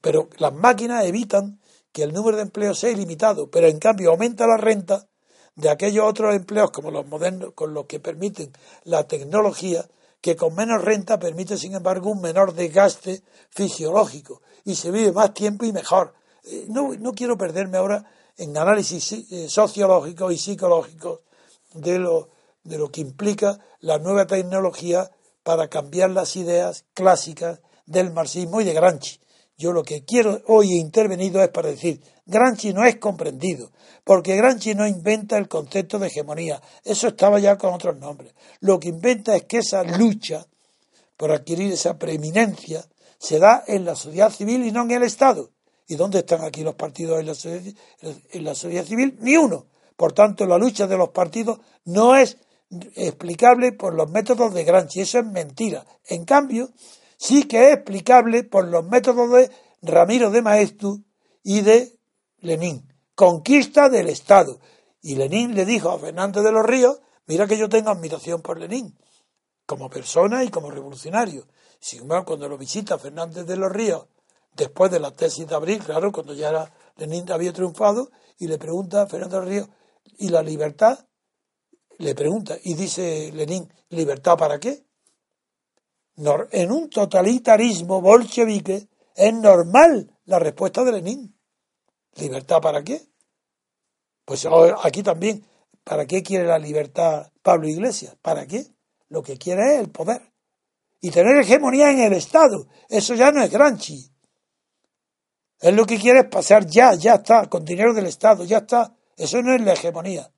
Pero las máquinas evitan que el número de empleos sea ilimitado, pero en cambio aumenta la renta de aquellos otros empleos como los modernos, con los que permiten la tecnología, que con menos renta permite, sin embargo, un menor desgaste fisiológico y se vive más tiempo y mejor. Eh, no, no quiero perderme ahora en análisis eh, sociológicos y psicológicos de lo, de lo que implica la nueva tecnología para cambiar las ideas clásicas del marxismo y de Gramsci. Yo lo que quiero hoy he intervenido es para decir, Gramsci no es comprendido, porque Gramsci no inventa el concepto de hegemonía, eso estaba ya con otros nombres. Lo que inventa es que esa lucha por adquirir esa preeminencia se da en la sociedad civil y no en el Estado. ¿Y dónde están aquí los partidos en la sociedad, civil? Ni uno. Por tanto, la lucha de los partidos no es explicable por los métodos de Gramsci, eso es mentira. En cambio, sí que es explicable por los métodos de Ramiro de Maestu y de Lenin. Conquista del Estado. Y Lenin le dijo a Fernández de los Ríos, mira que yo tengo admiración por Lenin, como persona y como revolucionario. Sin embargo, cuando lo visita Fernández de los Ríos después de la tesis de abril, claro, cuando ya era, Lenin había triunfado, y le pregunta a Fernando Río, ¿y la libertad? Le pregunta, y dice Lenin, ¿libertad para qué? En un totalitarismo bolchevique es normal la respuesta de Lenin. ¿Libertad para qué? Pues aquí también, ¿para qué quiere la libertad Pablo Iglesias? ¿Para qué? Lo que quiere es el poder. Y tener hegemonía en el Estado. Eso ya no es Granchi. Él lo que quiere es pasar ya, ya está, con dinero del Estado, ya está. Eso no es la hegemonía.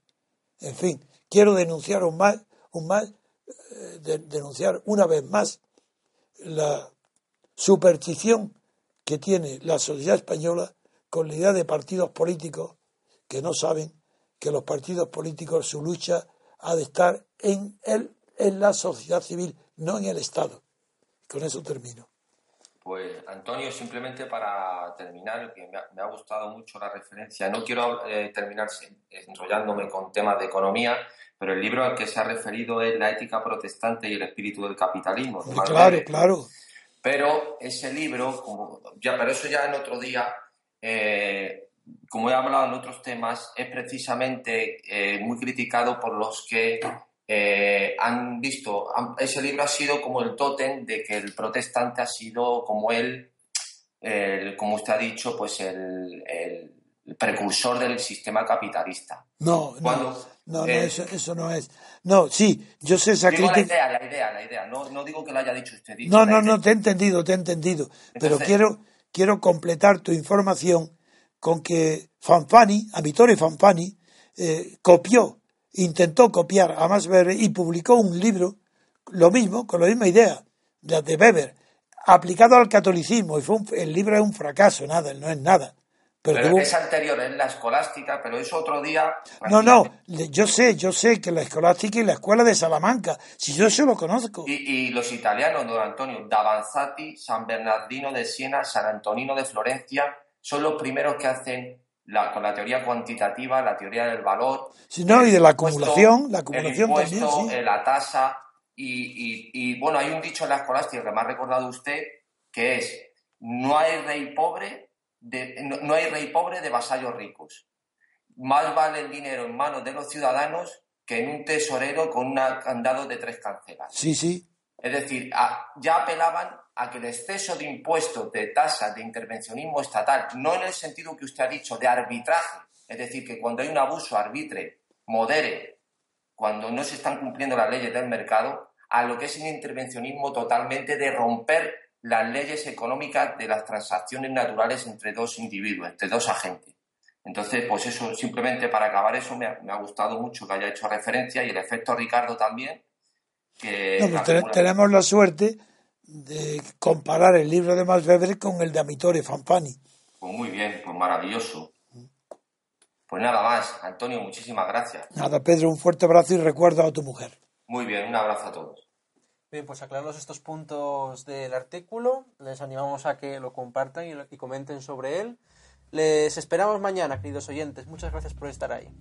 En fin, quiero denunciar un más, un eh, denunciar una vez más la superstición que tiene la sociedad española con la idea de partidos políticos que no saben que los partidos políticos, su lucha ha de estar en, el, en la sociedad civil, no en el Estado. Con eso termino. Pues Antonio, simplemente para terminar, que me ha, me ha gustado mucho la referencia, no quiero eh, terminar enrollándome con temas de economía, pero el libro al que se ha referido es La ética protestante y el espíritu del capitalismo. de claro, claro. Pero ese libro, como ya, pero eso ya en otro día, eh, como he hablado en otros temas, es precisamente eh, muy criticado por los que eh, han visto, han- ese libro ha sido como el tótem de que el protestante ha sido como él, el- como usted ha dicho, pues el, el precursor del sistema capitalista. No, no, Cuando, no, no, eh, eso, eso no es. No, sí, yo sé esa Digo la crítica. idea, la idea, la idea. No, no digo que lo haya dicho usted. dicho No, no, idea. no, te he entendido, te he entendido. Pero quiero, quiero completar tu información con que Fanfani, Amitore Fanfani, eh, copió, intentó copiar a Max Weber y publicó un libro, lo mismo, con la misma idea, la de Weber, aplicado al catolicismo. Y fue un- el libro es un fracaso, nada, no es nada. Pero, Pero tuvo- es anterior, es la escolástica, pero es otro día. No, no, yo sé, yo sé que la escolástica y la escuela de Salamanca, si yo eso lo conozco. Y, y los italianos, don Antonio, Davanzati, San Bernardino de Siena, San Antonino de Florencia, son los primeros que hacen la, con la teoría cuantitativa, la teoría del valor. Si no, y de la el impuesto, acumulación, la el acumulación impuesto, también, sí. eh, la tasa. Y, y- y, bueno, hay un dicho en la escolástica que me ha recordado usted, que es, no hay rey pobre de, no, no hay rey pobre de vasallos ricos. Más vale el dinero en manos de los ciudadanos que en un tesorero con un candado de tres cancelas. Sí, sí. Es decir, a- ya apelaban a que el exceso de impuestos, de tasas, de intervencionismo estatal, no en el sentido que usted ha dicho, de arbitraje, es decir, que cuando hay un abuso arbitre, modere, cuando no se están cumpliendo las leyes del mercado, a lo que es un intervencionismo totalmente de romper las leyes económicas de las transacciones naturales entre dos individuos, entre dos agentes. Entonces, pues eso, simplemente para acabar eso, me ha, me ha gustado mucho que haya hecho referencia y el efecto Ricardo también, que... No, pues tenemos la suerte de comparar el libro de Max Weber con el de Amitore Fanfani. Pues muy bien, pues maravilloso. Pues nada más, Antonio, muchísimas gracias. Nada, Pedro, un fuerte abrazo y recuerda a tu mujer. Muy bien, un abrazo a todos. Bien, pues aclarados estos puntos del artículo, les animamos a que lo compartan y, y comenten sobre él. Les esperamos mañana, queridos oyentes. Muchas gracias por estar ahí.